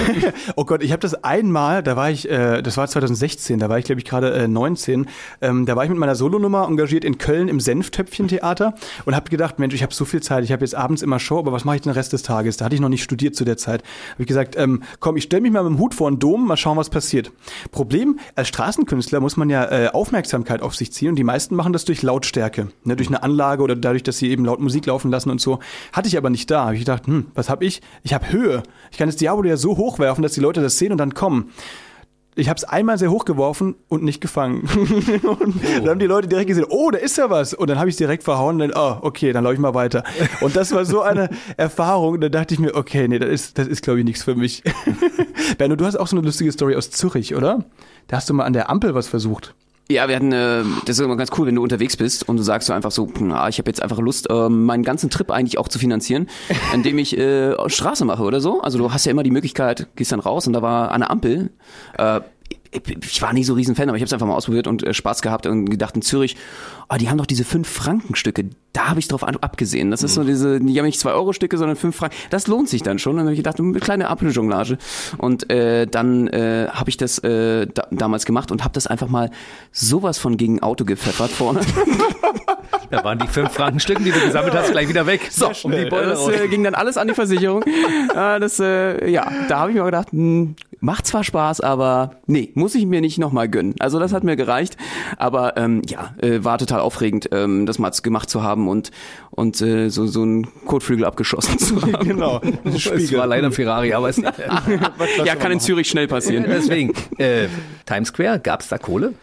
Oh Gott, ich habe das einmal, da war ich, äh, das war 2016, da war ich glaube ich gerade äh, 19, ähm, da war ich mit meiner Solonummer engagiert in Köln im Senftöpfchen-Theater und habe gedacht, Mensch, ich habe so viel Zeit, ich habe jetzt abends immer Show, aber was mache ich den Rest des Tages? Da hatte ich noch nicht studiert zu der Zeit. Habe ich gesagt, ähm, komm, ich stelle mich mal mit dem Hut vor den Dom, mal schauen, was passiert. Problem, als Straßenkünstler muss man ja äh, Aufmerksamkeit auf sich ziehen und die meisten machen das durch Lautstärke, ne, durch eine Anlage oder dadurch, dass sie eben laut Musik laufen lassen und so. Hatte ich aber nicht da. Habe ich gedacht, hm, was habe ich? Ich habe Höhe. Ich kann das Diabolo ja so hochwerfen, dass die Leute das sehen und dann kommen. Ich habe es einmal sehr hoch geworfen und nicht gefangen. und dann haben die Leute direkt gesehen, oh, da ist ja was. Und dann habe ich es direkt verhauen und dann, oh, okay, dann laufe ich mal weiter. Und das war so eine Erfahrung. Da dachte ich mir, okay, nee, das ist, das ist glaube ich, nichts für mich. Benno, du hast auch so eine lustige Story aus Zürich, oder? Da hast du mal an der Ampel was versucht. Ja, wir hatten, äh, das ist immer ganz cool, wenn du unterwegs bist und du sagst so einfach so, na, ich habe jetzt einfach Lust, äh, meinen ganzen Trip eigentlich auch zu finanzieren, indem ich äh, Straße mache oder so. Also du hast ja immer die Möglichkeit, gehst dann raus und da war der Ampel. Äh, ich war nicht so riesen Fan, aber ich habe es einfach mal ausprobiert und äh, Spaß gehabt und gedacht in Zürich, oh, die haben doch diese 5-Franken-Stücke, da habe ich drauf abgesehen. Das ist so diese, die haben nicht 2-Euro-Stücke, sondern 5 Franken. Das lohnt sich dann schon. Und dann habe ich gedacht, eine kleine Apfeljonglage. Und äh, dann äh, habe ich das äh, da, damals gemacht und habe das einfach mal sowas von gegen Auto gepfeffert vorne. Da waren die fünf Frankenstücken, die du gesammelt hast, gleich wieder weg. So, um die Beule das raus. äh, ging dann alles an die Versicherung. äh, das, äh, ja, da habe ich mir gedacht, hm, macht zwar Spaß, aber nee, muss ich mir nicht nochmal gönnen. Also das hat mir gereicht. Aber ähm, ja, äh, war total aufregend, ähm, das mal gemacht zu haben und, und äh, so, so einen Kotflügel abgeschossen zu haben. Genau. Es war leider ein Ferrari, aber es ja, kann in Zürich schnell passieren. Deswegen, äh, Times Square, gab's da Kohle?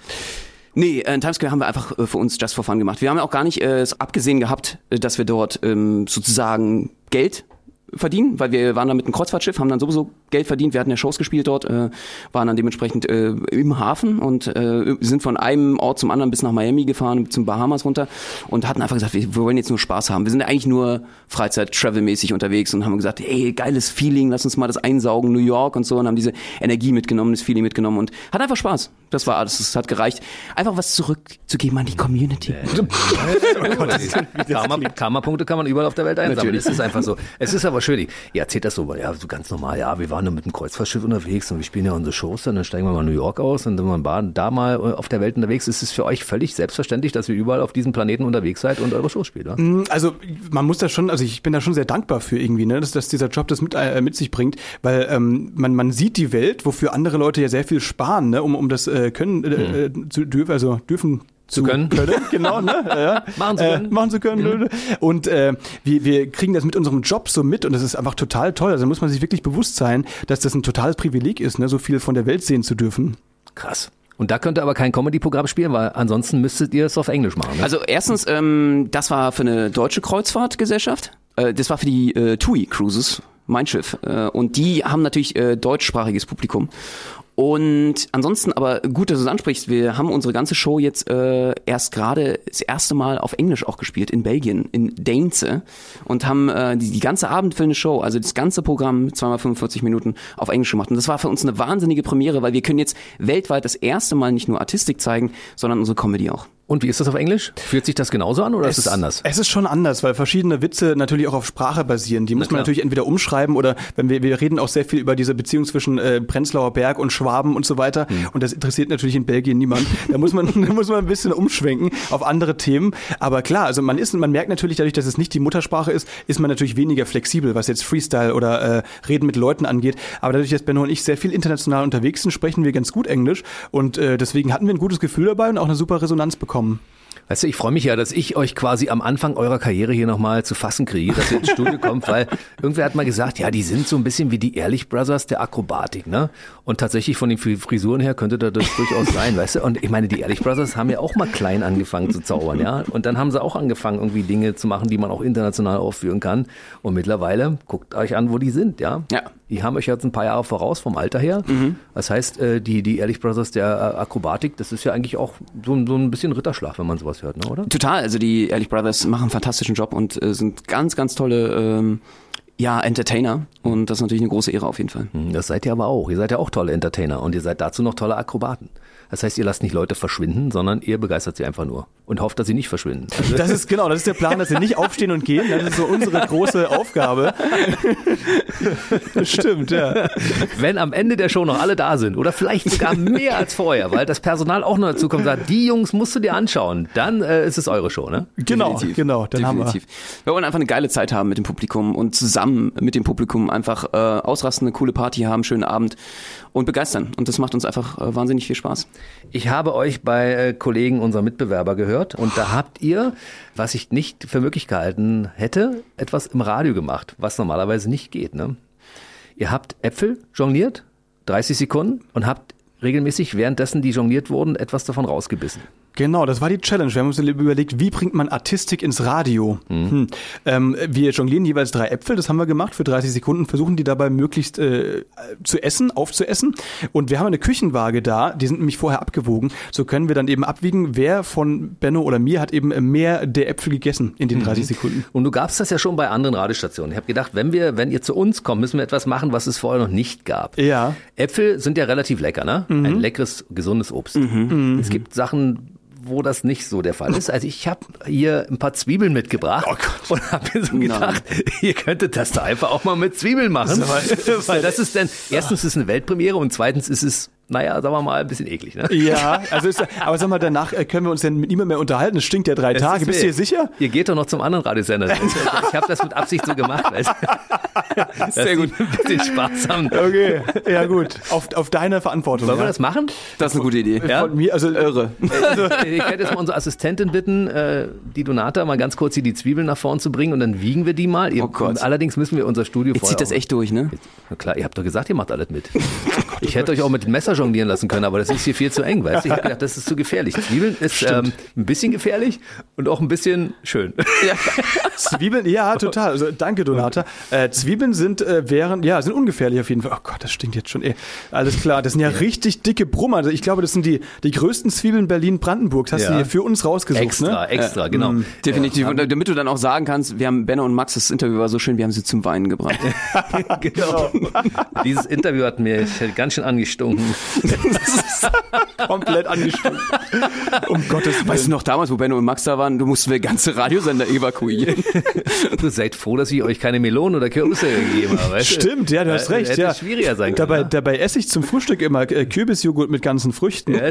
Nee, äh, Times Square haben wir einfach äh, für uns Just for Fun gemacht. Wir haben ja auch gar nicht äh, es abgesehen gehabt, äh, dass wir dort ähm, sozusagen Geld verdienen, weil wir waren da mit einem Kreuzfahrtschiff, haben dann sowieso Geld verdient. Wir hatten ja Shows gespielt dort, äh, waren dann dementsprechend äh, im Hafen und äh, sind von einem Ort zum anderen bis nach Miami gefahren, zum Bahamas runter und hatten einfach gesagt, wir, wir wollen jetzt nur Spaß haben. Wir sind eigentlich nur Freizeit-Travel-mäßig unterwegs und haben gesagt, ey, geiles Feeling, lass uns mal das einsaugen, New York und so und haben diese Energie mitgenommen, das Feeling mitgenommen und hat einfach Spaß. Das war alles, es hat gereicht. Einfach was zurückzugeben an die Community. Karma- Karma-Punkte kann man überall auf der Welt einsammeln. Es ist einfach so. Es ist aber schön. Ihr erzählt das so, ja, so ganz normal. Ja, wir waren nur mit einem Kreuzfahrtschiff unterwegs und wir spielen ja unsere Shows dann, dann steigen wir mal in New York aus und dann sind wir da mal auf der Welt unterwegs. Ist es für euch völlig selbstverständlich, dass ihr überall auf diesem Planeten unterwegs seid und eure Shows spielt, oder? Also man muss da schon, also ich bin da schon sehr dankbar für irgendwie, ne, dass, dass dieser Job das mit, äh, mit sich bringt, weil ähm, man, man sieht die Welt, wofür andere Leute ja sehr viel sparen, ne, um, um das äh, können äh, äh, zu dürfen, also dürfen zu können. genau, ne? Ja. Machen zu können. Äh, machen zu können. Und äh, wir, wir kriegen das mit unserem Job so mit und das ist einfach total toll. Also muss man sich wirklich bewusst sein, dass das ein totales Privileg ist, ne, so viel von der Welt sehen zu dürfen. Krass. Und da könnt ihr aber kein Comedy-Programm spielen, weil ansonsten müsstet ihr es auf Englisch machen. Ne? Also erstens, ähm, das war für eine deutsche Kreuzfahrtgesellschaft. Äh, das war für die äh, TUI Cruises, mein Schiff. Äh, und die haben natürlich äh, deutschsprachiges Publikum. Und ansonsten, aber gut, dass du es ansprichst, wir haben unsere ganze Show jetzt äh, erst gerade das erste Mal auf Englisch auch gespielt, in Belgien, in Deinze. Und haben äh, die, die ganze abendfüllende Show, also das ganze Programm, zweimal 45 Minuten, auf Englisch gemacht. Und das war für uns eine wahnsinnige Premiere, weil wir können jetzt weltweit das erste Mal nicht nur Artistik zeigen, sondern unsere Comedy auch. Und wie ist das auf Englisch? Fühlt sich das genauso an oder ist es anders? Es ist schon anders, weil verschiedene Witze natürlich auch auf Sprache basieren. Die muss man natürlich entweder umschreiben oder wenn wir, wir reden auch sehr viel über diese Beziehung zwischen äh, Prenzlauer Berg und Schwaben und so weiter. Hm. Und das interessiert natürlich in Belgien niemand. Da muss man, da muss man ein bisschen umschwenken auf andere Themen. Aber klar, also man ist, man merkt natürlich dadurch, dass es nicht die Muttersprache ist, ist man natürlich weniger flexibel, was jetzt Freestyle oder äh, Reden mit Leuten angeht. Aber dadurch, dass Benno und ich sehr viel international unterwegs sind, sprechen wir ganz gut Englisch. Und äh, deswegen hatten wir ein gutes Gefühl dabei und auch eine super Resonanz bekommen kommen. Weißt du, ich freue mich ja, dass ich euch quasi am Anfang eurer Karriere hier nochmal zu fassen kriege, dass ihr ins Studio kommt, weil irgendwer hat mal gesagt, ja, die sind so ein bisschen wie die Ehrlich Brothers der Akrobatik, ne? Und tatsächlich von den Frisuren her könnte das durchaus sein, weißt du? Und ich meine, die Ehrlich Brothers haben ja auch mal klein angefangen zu zaubern, ja? Und dann haben sie auch angefangen, irgendwie Dinge zu machen, die man auch international aufführen kann. Und mittlerweile, guckt euch an, wo die sind, ja? Ja. Die haben euch jetzt ein paar Jahre voraus vom Alter her. Das heißt, äh, die, die Ehrlich Brothers der äh, Akrobatik, das ist ja eigentlich auch so, ein- so ein bisschen Ritterschlag, wenn man sowas hört, ne, oder? Total, also die Ehrlich Brothers machen einen fantastischen Job und äh, sind ganz, ganz tolle ähm, ja, Entertainer und das ist natürlich eine große Ehre auf jeden Fall. Hm, Das seid ihr aber auch. Ihr seid ja auch tolle Entertainer und ihr seid dazu noch tolle Akrobaten. Das heißt, ihr lasst nicht Leute verschwinden, sondern ihr begeistert sie einfach nur und hofft, dass sie nicht verschwinden. Also, Das ist genau, das ist der Plan, dass wir nicht aufstehen und gehen. Das ist so unsere große Aufgabe. Stimmt, ja. wenn am Ende der Show noch alle da sind oder vielleicht sogar mehr als vorher, weil das Personal auch noch dazu kommt und sagt, die Jungs musst du dir anschauen, dann äh, ist es eure Show, ne? Genau, Definitiv. genau. Dann Definitiv. Wir wollen einfach eine geile Zeit haben mit dem Publikum und zusammen mit dem Publikum einfach äh, ausrasten, eine coole Party haben, schönen Abend und begeistern. Und das macht uns einfach äh, wahnsinnig viel Spaß. Ich habe euch bei äh, Kollegen unserer Mitbewerber gehört und da habt ihr, was ich nicht für möglich gehalten hätte, etwas im Radio gemacht, was normalerweise nicht geht. Ne? Ihr habt Äpfel jongliert, 30 Sekunden und habt regelmäßig währenddessen, die jongliert wurden, etwas davon rausgebissen. Genau, das war die Challenge. Wir haben uns überlegt, wie bringt man Artistik ins Radio? Hm. Ähm, wir jonglieren jeweils drei Äpfel, das haben wir gemacht für 30 Sekunden, versuchen die dabei möglichst äh, zu essen, aufzuessen. Und wir haben eine Küchenwaage da, die sind nämlich vorher abgewogen. So können wir dann eben abwiegen, wer von Benno oder mir hat eben mehr der Äpfel gegessen in den 30 Sekunden. Und du gabst das ja schon bei anderen Radiostationen. Ich habe gedacht, wenn wir, wenn ihr zu uns kommt, müssen wir etwas machen, was es vorher noch nicht gab. Ja. Äpfel sind ja relativ lecker, ne? Ein leckeres, gesundes Obst. Es gibt Sachen, wo das nicht so der Fall ist. Also ich habe hier ein paar Zwiebeln mitgebracht und habe mir so gedacht, ihr könntet das da einfach auch mal mit Zwiebeln machen. Weil das ist dann, erstens ist es eine Weltpremiere und zweitens ist es, naja, sagen wir mal, ein bisschen eklig. Ne? Ja, also ist, aber sag mal, danach äh, können wir uns denn mit niemandem mehr unterhalten. Es stinkt ja drei Das Tage. ist Bist du dir sicher? Ihr geht doch noch zum anderen Radiosender. Ich habe das mit Absicht so gemacht. Weißt? du? Sehr gut. Ein bisschen Spaß haben. Okay, ja gut. Auf, auf deine Verantwortung. Wollen wir ja. das machen? Das ist eine gute Idee. Ja? Von mir, also Irre. Also, ich werde jetzt mal unsere Assistentin bitten, äh, die Donata, mal ganz kurz hier die Zwiebeln nach vorn zu bringen und dann wiegen wir die mal. Ihr, Oh Gott. Allerdings müssen wir unser Studio Jetzt zieht das echt durch, ne? Na klar, ihr habt doch gesagt, ihr macht alles mit. Ich hätte euch auch mit dem Messer jonglieren lassen können, aber das ist hier viel zu eng, weißt du? Ich habe gedacht, das ist zu gefährlich. Zwiebeln ist ähm, ein bisschen gefährlich und auch ein bisschen schön. Zwiebeln, ja, total. Also danke, Donata. Äh, Zwiebeln sind äh, wären, ja, sind ungefährlich auf jeden Fall. Oh Gott, das stinkt jetzt schon. Ey. Alles klar, das sind ja, richtig dicke Brummer. Also ich glaube, das sind die, die größten Zwiebeln Berlin-Brandenburgs. Hast Ja. du hier für uns rausgesucht, Extra, ne? extra, genau. Definitiv. Und damit du dann auch sagen kannst, wir haben Benno und Max, das Interview war so schön, wir haben sie zum Weinen gebracht. genau. Dieses Interview hat mir ganz schön angestunken. Komplett angestimmt. um Gottes Willen. Weißt du noch damals, wo Benno und Max da waren, du mussten wir ganze Radiosender evakuieren. Du seid froh, dass ich euch keine Melonen oder Kürbisse gegeben habe. Weißt du? Stimmt, ja, du hast Äh, recht. hätte ja. schwieriger sein können, Dabei, ja. dabei esse ich zum Frühstück immer äh, Kürbisjoghurt mit ganzen Früchten. Ja,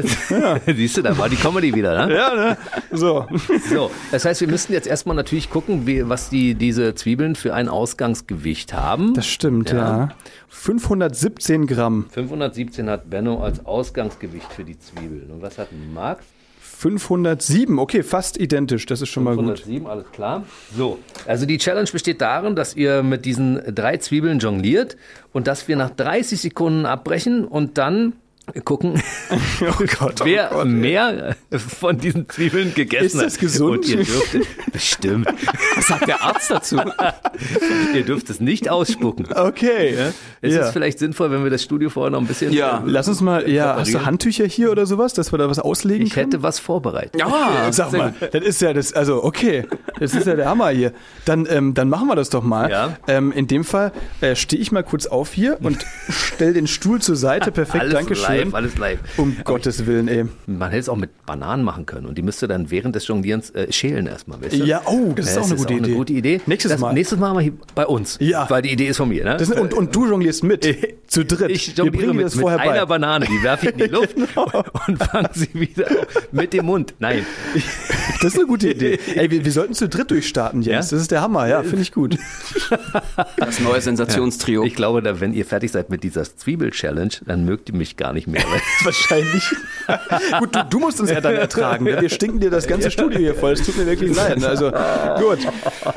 Siehst du, da war die Comedy wieder, ne? Ja, ne? So. So, das heißt, wir müssten jetzt erstmal natürlich gucken, wie, was die, diese Zwiebeln für ein Ausgangsgewicht haben. Das stimmt, ja. Ja. 517 Gramm. 517 hat Benno als Ausgangsgewicht für die Zwiebeln. Und was hat Max? 507, okay, fast identisch. Das ist schon mal gut. 507, alles klar. So, also die Challenge besteht darin, dass ihr mit diesen drei Zwiebeln jongliert und dass wir nach 30 Sekunden abbrechen und dann gucken, Oh Gott, oh wer Gott, ey. mehr von diesen Zwiebeln gegessen Ist das hat. gesund? Und ihr dürft, bestimmt, Was sagt der Arzt dazu? ihr dürft es nicht ausspucken. Okay. Es ja. ist vielleicht sinnvoll, wenn wir das Studio vorher noch ein bisschen. Ja. Lass uns mal, ja, hast du. Handtücher hier oder sowas, dass wir da was auslegen Ich können? hätte was vorbereitet. Ja, Sag mal, das ist ja das, also okay, das ist ja der Hammer hier. Dann, ähm, dann machen wir das doch mal. Ja. Ähm, in dem Fall äh, stehe ich mal kurz auf hier und stell den Stuhl zur Seite. Perfekt, Alles danke schön. Live, alles live. Um Gottes Willen, ey. Man hätte es auch mit Bananen machen können und die müsste dann während des Jonglierens äh, schälen erstmal, weißt du? Ja, oh, das ist auch eine gute Idee. gute Idee. Nächstes das, Mal. Nächstes Mal mal bei uns. Ja. Weil die Idee ist von mir, ne? Das und, und du jonglierst mit. Zu dritt. ich Wir jongliere mit, das mit vorher einer bei. Banane, die werfe ich in die Luft und fange sie wieder auf, mit dem Mund. Nein. Das ist eine gute Idee. Ey, wir, wir sollten zu dritt durchstarten, Jens. Ja? Das ist der Hammer, ja, finde ich gut. Das neue Sensationstrio. Ich glaube, da, wenn ihr fertig seid mit dieser Zwiebel-Challenge, dann mögt ihr mich gar nicht mehr. Weil Wahrscheinlich. gut, du, du musst uns ja dann ertragen. Ne? Wir stinken dir das ganze Studio hier voll. Es tut mir wirklich leid. ne? Also, gut.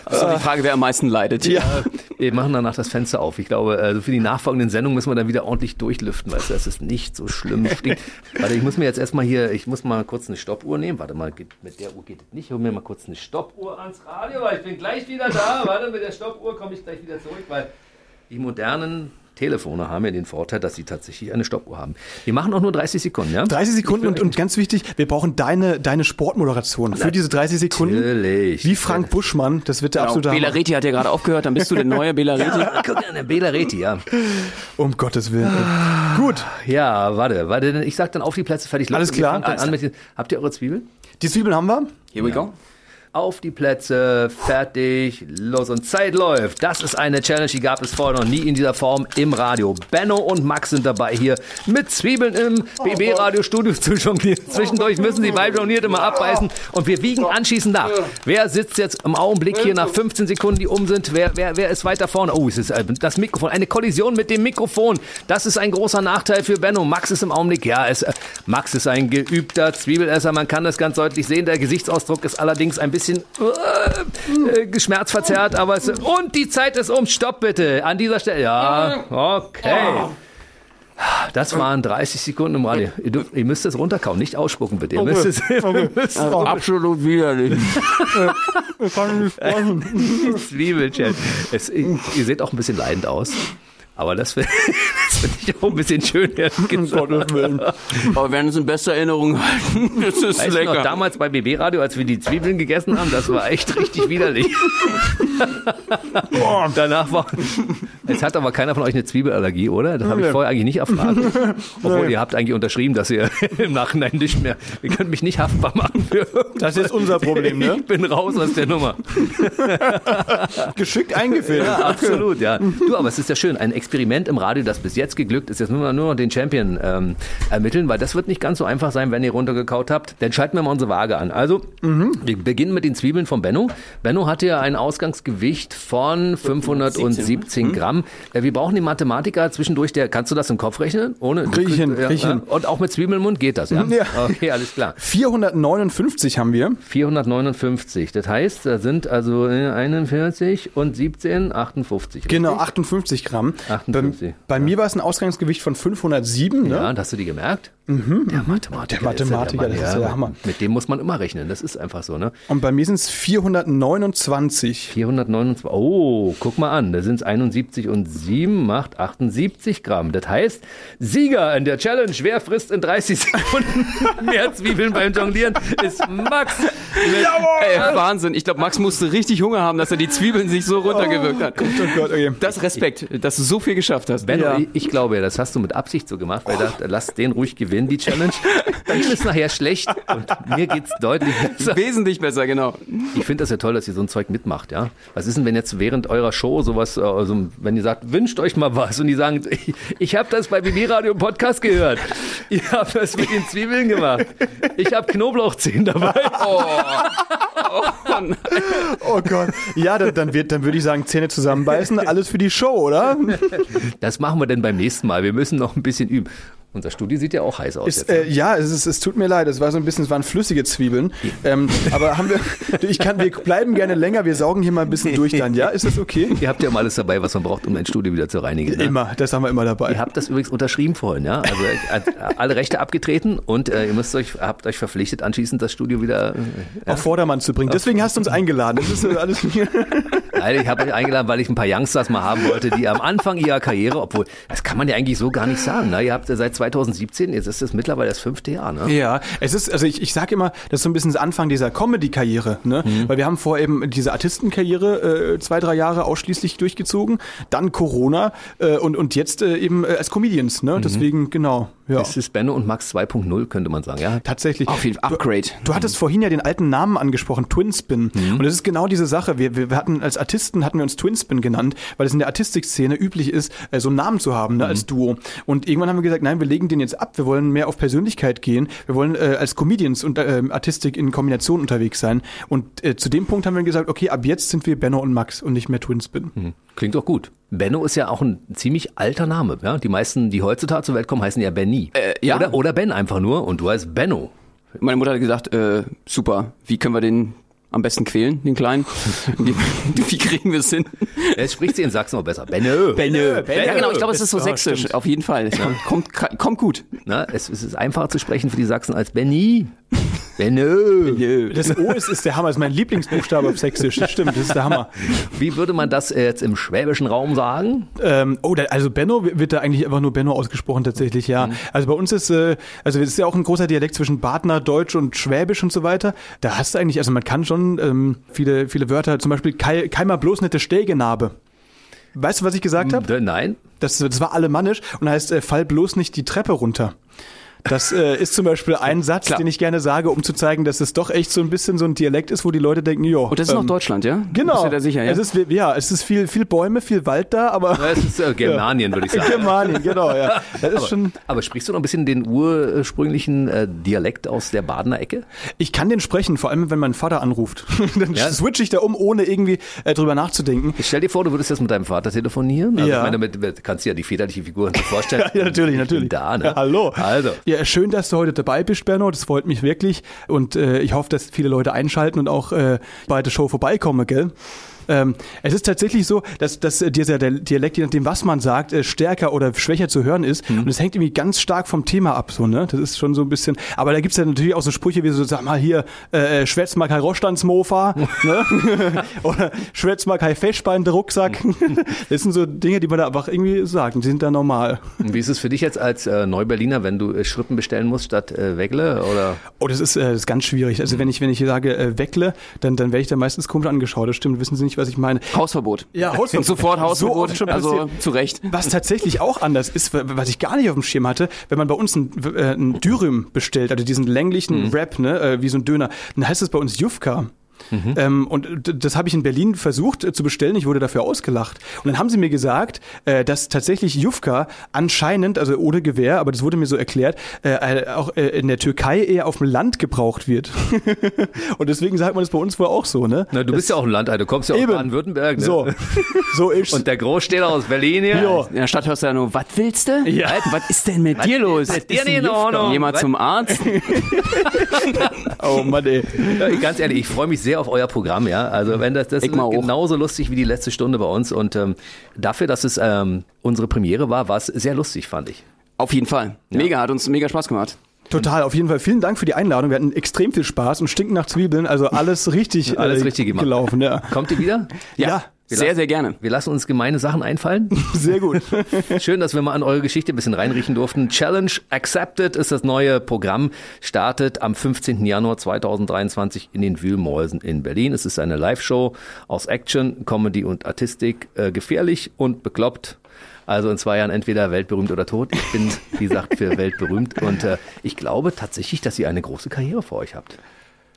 Das ist die Frage, wer am meisten leidet. Ja. wir machen danach das Fenster auf. Ich glaube, also für die nachfolgenden Sendungen müssen wir dann wieder ordentlich durchlüften, weißt du, das ist nicht so schlimm. Stinkt. Warte, ich muss mir jetzt erstmal hier, ich muss mal kurz eine Stoppuhr nehmen. Warte mal, geht- mit der Uhr geht es nicht. Ich hol mir mal kurz eine Stoppuhr ans Radio, weil ich bin gleich wieder da. Warte, mit der Stoppuhr komme ich gleich wieder zurück, weil die modernen Telefone haben ja den Vorteil, dass sie tatsächlich eine Stoppuhr haben. Wir machen auch nur 30 Sekunden, ja? 30 Sekunden und, und ganz wichtig, wir brauchen deine, deine Sportmoderation für diese 30 Sekunden. Natürlich. Wie Frank Buschmann, das wird der Genau. absolute Bela. Reti hat ja gerade aufgehört, dann bist du der neue Bela Reti. Guck an, der Bela Reti, ja. Um Gottes Willen. Gut, Ja, warte, warte, ich sag dann auf die Plätze fertig. Alles klar. Alles an mit den, habt ihr eure Zwiebeln? die Zwiebeln haben wir. Here we go. Auf die Plätze, fertig, los und Zeit läuft. Das ist eine Challenge, die gab es vorher noch nie in dieser Form im Radio. Benno und Max sind dabei hier mit Zwiebeln im BB-Radio-Studio zu jonglieren. Zwischendurch müssen sie beim Jonglieren immer abbeißen und wir wiegen anschließend nach. Wer sitzt jetzt im Augenblick hier nach 15 Sekunden, die um sind? Wer, wer, wer ist weiter vorne? Oh, es ist äh, das Mikrofon, eine Kollision mit dem Mikrofon. Das ist ein großer Nachteil für Benno. Max ist im Augenblick, ja, es, äh, Max ist ein geübter Zwiebelesser. Man kann das ganz deutlich sehen. Der Gesichtsausdruck ist allerdings ein bisschen äh, äh, schmerzverzerrt, aber es, und die Zeit ist um. Stopp bitte. An dieser Stelle. Ja, okay. Das waren 30 Sekunden im Radio. Ihr, dürft, ihr müsst es runterkauen, nicht ausspucken bitte. Ihr müsst es, ihr müsst Absolut widerlich. Zwiebelchat. Es, ihr seht auch ein bisschen leidend aus. Aber das finde find ich auch ein bisschen schön, ehrlich gesagt. Aber wir werden uns in bester Erinnerung halten. Das ist Weißt du noch, lecker. damals bei BB Radio, als wir die Zwiebeln gegessen haben, das war echt richtig widerlich. Danach war. Jetzt hat aber keiner von euch eine Zwiebelallergie, oder? Das habe ich vorher eigentlich nicht erfragt. Obwohl ihr habt eigentlich unterschrieben, dass ihr im Nachhinein nicht mehr. Ihr könnt mich nicht haftbar machen für. Das ist unser Problem, ne? Ich bin raus aus der Nummer. Geschickt eingefädelt. Ja, absolut, ja. Du, aber es ist ja schön, ein Experiment im Radio, das bis jetzt geglückt ist. Jetzt müssen wir nur noch den Champion ähm, ermitteln, weil das wird nicht ganz so einfach sein, wenn ihr runtergekaut habt. Dann schalten wir mal unsere Waage an. Also, wir beginnen mit den Zwiebeln von Benno. Benno hatte ja ein Ausgangsgewicht von 517 Gramm. Äh, Wir brauchen den Mathematiker zwischendurch, der, kannst du das im Kopf rechnen? Ohne? Krieg ich hin, krieg ich hin. Und auch mit Zwiebeln im Mund geht das, ja? Ja. Okay, alles klar. 459 haben wir. 459. Das heißt, da sind also äh, 41 und 17, 58. Genau, richtig? 58 Gramm. 58, Bei, bei mir war es ein Ausgangsgewicht von 507. Ne? Ja, und hast du die gemerkt? Der Mathematiker. Der Mathematiker, das ist ja der Hammer. Mit dem muss man immer rechnen. Das ist einfach so, ne? Und bei mir sind es 429. 429. Oh, guck mal an. Da sind es 71 und 7 macht 78 Gramm. Das heißt, Sieger in der Challenge, wer frisst in 30 Sekunden mehr Zwiebeln beim Jonglieren, ist Max. Mit Ey, Wahnsinn. Ich glaube, Max musste richtig Hunger haben, dass er die Zwiebeln sich so runtergewirkt hat. Oh Gott, okay. Das ist Respekt, dass du so viel geschafft hast. Benno, Ja. ich, ich glaube, das hast du mit Absicht so gemacht, weil ich dachte, lass den ruhig gewinnen, die Challenge. Dann ist es nachher schlecht und mir geht's deutlich besser. Wesentlich besser, genau. Ich finde das ja toll, dass ihr so ein Zeug mitmacht, ja. Was ist denn, wenn jetzt während eurer Show sowas, äh, also wenn ihr sagt, wünscht euch mal was und die sagen, ich, ich habe das bei BB Radio im Podcast gehört. Ihr habt das mit den Zwiebeln gemacht. Ich habe Knoblauchzehen dabei. Oh nein. Oh Gott. Ja, dann, dann, wird, dann würde ich sagen, Zähne zusammenbeißen, alles für die Show, oder? Das machen wir dann beim nächsten Mal. Wir müssen noch ein bisschen üben. Unser Studio sieht ja auch heiß aus. Ist, jetzt. äh, ja, es, ist, es tut mir leid, es war so ein bisschen, es waren flüssige Zwiebeln. Ähm, aber haben wir, ich kann, wir bleiben gerne länger, wir saugen hier mal ein bisschen durch dann, ja? Ist das okay? Ihr habt ja mal alles dabei, was man braucht, um ein Studio wieder zu reinigen. Ne? Immer, das haben wir immer Ihr dabei. habt das übrigens unterschrieben vorhin, ja? Also äh, alle Rechte abgetreten und äh, ihr müsst euch, habt euch verpflichtet, anschließend das Studio wieder. Äh, Auf Vordermann zu bringen. Deswegen hast du uns eingeladen. Das ist äh, alles Nein, ich habe euch eingeladen, weil ich ein paar Youngsters mal haben wollte, die am Anfang ihrer Karriere, obwohl, das kann man ja eigentlich so gar nicht sagen. Ne? Ihr habt ja seit 2017, jetzt ist es mittlerweile das fünfte Jahr, ne? Ja, es ist, also ich, ich sage immer, das ist so ein bisschen das Anfang dieser Comedy-Karriere, ne? Mhm. Weil wir haben vor eben diese Artistenkarriere äh, zwei, drei Jahre ausschließlich durchgezogen, dann Corona äh, und, und jetzt äh, eben äh, als Comedians, Mhm. ne? Deswegen, genau. Ja. Es ist Benno und Max 2.0, könnte man sagen, ja. Tatsächlich. Auf jeden Fall. Upgrade. Du hattest vorhin ja den alten Namen angesprochen, Twinspin. Und das ist genau diese Sache. Wir, wir hatten als Artisten hatten wir uns Twinspin genannt, weil es in der Artistik-Szene üblich ist, äh, so einen Namen zu haben, ne, als Duo. Und irgendwann haben wir gesagt, nein, wir legen den jetzt ab. Wir wollen mehr auf Persönlichkeit gehen. Wir wollen äh, als Comedians und äh, Artistik in Kombination unterwegs sein. Und äh, zu dem Punkt haben wir gesagt, okay, ab jetzt sind wir Benno und Max und nicht mehr Twinspin. Hm. Klingt doch gut. Benno ist ja auch ein ziemlich alter Name. Ja? Die meisten, die heutzutage zur Welt kommen, heißen ja Benny. Äh, ja. Oder, oder Ben einfach nur und du heißt Benno. Meine Mutter hat gesagt, äh, super, wie können wir den am besten quälen, den Kleinen? wie, wie kriegen wir es hin? Jetzt spricht sie in Sachsen auch besser. Benno. Benno. Ja, genau, ich glaube, es ist so Ja, sächsisch, stimmt. auf jeden Fall. Es kommt, kommt, kommt gut. Na, es, es ist einfacher zu sprechen für die Sachsen als Benny. Benno. Das O ist, ist der Hammer, ist mein Lieblingsbuchstabe auf Sächsisch. Das stimmt, das ist der Hammer. Wie würde man das äh, jetzt im schwäbischen Raum sagen? Ähm, oh, da, also Benno wird da eigentlich einfach nur Benno ausgesprochen tatsächlich, ja. Also bei uns ist, äh, also es ist ja auch ein großer Dialekt zwischen Badner, Deutsch und Schwäbisch und so weiter. Da hast du eigentlich, also man kann schon ähm, viele, viele Wörter, zum Beispiel Kei, Keimer bloß nette Stegenabe. Weißt du, was ich gesagt habe? Nein. Das, das war alemannisch und heißt, äh, fall bloß nicht die Treppe runter. Das äh, ist zum Beispiel ein Satz, Klar. den ich gerne sage, um zu zeigen, dass es doch echt so ein bisschen so ein Dialekt ist, wo die Leute denken, jo. Und das ist noch ähm, Deutschland, ja? Genau. Bist da sicher, ja? Es ist, ja, es ist viel, viel Bäume, viel Wald da, aber Ja, Es ist äh, Germanien, würde ich sagen. Germanien, genau, ja. Das ist Aber, schon. aber sprichst du noch ein bisschen den ursprünglichen äh, Dialekt aus der Badener Ecke? Ich kann den sprechen, vor allem wenn mein Vater anruft. Dann Ja? switch ich da um, ohne irgendwie äh, drüber nachzudenken. Ich stell dir vor, du würdest jetzt mit deinem Vater telefonieren. Also Ja. ich meine, mit, mit, kannst du ja die väterliche Figur nicht vorstellen. Ja, natürlich, Ich natürlich. Da, ne? Ja, hallo. Also. Ja, schön, dass du heute dabei bist, Berno. Das freut mich wirklich. Und äh, ich hoffe, dass viele Leute einschalten und auch äh, bei der Show vorbeikommen, gell? Ähm, es ist tatsächlich so, dass, dass äh, dieser der Dialekt, je nachdem, was man sagt, äh, stärker oder schwächer zu hören ist. Und es hängt irgendwie ganz stark vom Thema ab, so, ne? Das ist schon so ein bisschen. Aber da gibt's ja natürlich auch so Sprüche wie so, sag mal hier, äh, äh, schwätz mal kein Rostandsmofa, ne? oder schwätz mal kein Festbein der Rucksack. das sind so Dinge, die man da einfach irgendwie sagt. Die sind da normal. Und wie ist es für dich jetzt als äh, Neuberliner, wenn du äh, Schrippen bestellen musst statt äh, Wegle? Oder? Oh, das ist, das ist ganz schwierig. Also wenn ich, wenn ich sage, äh, weckle, dann, dann werde ich da meistens komisch angeschaut. Das stimmt, wissen Sie nicht, was ich meine. Hausverbot. Ja, Hausverbot. Sofort So Hausverbot. oft schon also zu Recht. Was tatsächlich auch anders ist, was ich gar nicht auf dem Schirm hatte, wenn man bei uns ein, äh, ein Dürüm bestellt, also diesen länglichen Wrap, ne, äh, wie so ein Döner, dann heißt es bei uns Jufka. Ähm, und das habe ich in Berlin versucht äh, zu bestellen. Ich wurde dafür ausgelacht. Und dann haben sie mir gesagt, äh, dass tatsächlich Jufka anscheinend, also ohne Gewehr, aber das wurde mir so erklärt, äh, äh, auch äh, in der Türkei eher auf dem Land gebraucht wird. und deswegen sagt man das bei uns wohl auch so, ne? Na, du bist ja auch ein Landei, du kommst ja aus Eben. Baden-Württemberg. Ne? So, so ist Und der Großstädter aus Berlin hier. Ja. In der Stadt hörst du ja nur, was willst du? Ja. Was, was ist denn mit dir los? ist mit dir nicht in Ordnung? Jemand Was? zum Arzt? Oh Mann, ey. Ja, ganz ehrlich, ich freue mich sehr auf euer Programm, ja. Also wenn das, das Ich ist auch. genauso lustig wie die letzte Stunde bei uns. Und ähm, dafür, dass es ähm, unsere Premiere war, war es sehr lustig, fand ich. Auf jeden Fall. Mega, hat uns mega Spaß gemacht. Total, auf jeden Fall. Vielen Dank für die Einladung. Wir hatten extrem viel Spaß und stinken nach Zwiebeln. Also alles richtig, Alles äh, richtig gemacht. gelaufen. Ja. Kommt ihr wieder? Ja. Wir sehr, sehr gerne. Wir lassen uns gemeine Sachen einfallen. Sehr gut. Schön, dass wir mal an eure Geschichte ein bisschen reinriechen durften. Challenge Accepted ist das neue Programm, startet am 15. Januar 2023 in den Wühlmäusen in Berlin. Es ist eine Live-Show aus Action, Comedy und Artistik, äh, gefährlich und bekloppt. Also in zwei Jahren entweder weltberühmt oder tot. Ich bin, wie gesagt, für weltberühmt und äh, ich glaube tatsächlich, dass ihr eine große Karriere vor euch habt.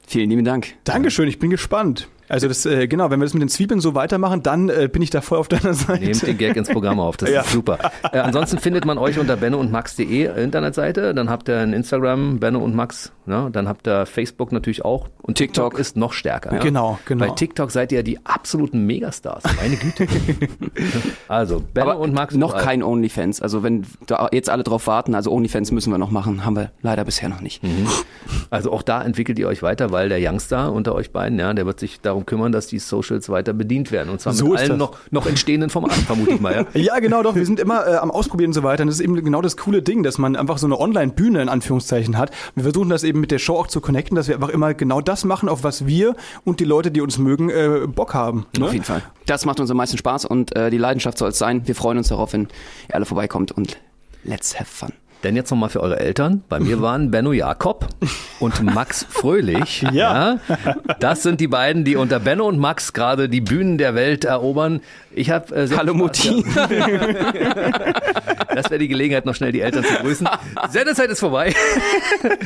Vielen lieben Dank. Dankeschön, ich bin gespannt. Also das, äh, genau, wenn wir das mit den Zwiebeln so weitermachen, dann äh, bin ich da voll auf deiner Seite. Nehmt den Gag ins Programm auf, das Ja. ist super. Äh, ansonsten findet man euch unter benno und max.de Internetseite, dann habt ihr ein Instagram, Benno und Max, ne? dann habt ihr Facebook natürlich auch und TikTok, TikTok. ist noch stärker. Ja? Genau, genau. Bei TikTok seid ihr die absoluten Megastars, meine Güte. also, Benno Aber und Max. noch überall. kein OnlyFans. Also wenn da jetzt alle drauf warten, also OnlyFans müssen wir noch machen, haben wir leider bisher noch nicht. Also auch da entwickelt ihr euch weiter, weil der Youngster unter euch beiden, ja, der wird sich darum kümmern, dass die Socials weiter bedient werden. Und zwar So mit ist allen das. noch, noch entstehenden Formaten, vermute ich mal. Ja? Ja, genau, doch. Wir sind immer äh, am Ausprobieren und so weiter. Und das ist eben genau das coole Ding, dass man einfach so eine Online-Bühne in Anführungszeichen hat. Wir versuchen das eben mit der Show auch zu connecten, dass wir einfach immer genau das machen, auf was wir und die Leute, die uns mögen, äh, Bock haben. Ne? Auf jeden Fall. Das macht uns am meisten Spaß und äh, die Leidenschaft soll es sein. Wir freuen uns darauf, wenn ihr alle vorbeikommt und let's have fun. Denn jetzt nochmal für eure Eltern. Bei mir waren Benno Jakob und Max Fröhlich. Ja. Das sind die beiden, die unter Benno und Max gerade die Bühnen der Welt erobern. Ich habe äh, sehr Hallo Mutti. Das wäre die Gelegenheit, noch schnell die Eltern zu grüßen. Sendezeit ist vorbei.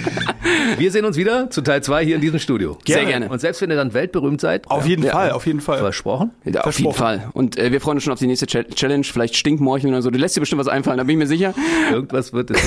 Wir sehen uns wieder zu Teil 2 hier in diesem Studio. Sehr gerne. Und selbst wenn ihr dann weltberühmt seid, Auf jeden Ja. Fall, auf jeden Fall. versprochen, Ja, auf jeden. Fall. Und äh, wir freuen uns schon auf die nächste Chal- Challenge. Vielleicht Stinkmorcheln oder so. Du lässt dir bestimmt was einfallen, da bin ich mir sicher. irgendwas wird es.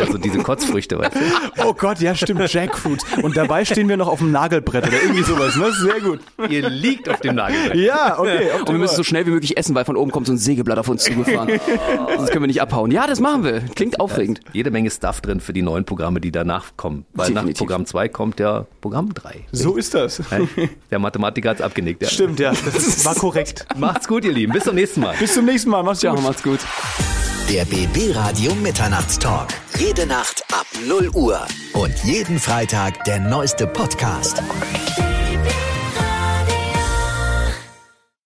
Also diese Kotzfrüchte, weißt du? Oh Gott, ja stimmt, Jackfruit. Und dabei stehen wir noch auf dem Nagelbrett oder irgendwie sowas, ne? Sehr gut. Ihr liegt auf dem Nagel. Ja, okay. Und wir müssen so schnell wie möglich essen, weil von oben kommt so ein Sägeblatt auf uns zugefahren. Sonst können wir nicht abhauen. Ja, das machen wir. Klingt aufregend. Jede Menge Stuff drin für die neuen Programme, die danach kommen. Weil Definitiv. nach Programm 2 kommt ja Programm 3. So ist das. Der Mathematiker hat's abgenickt. Ja. Stimmt, ja. Das war korrekt. Macht's gut, ihr Lieben. Bis zum nächsten Mal. Bis zum nächsten Mal. Ciao, gut. macht's gut. Der BB Radio Mitternachtstalk. Jede Nacht ab 0 Uhr. Und jeden Freitag der neueste Podcast.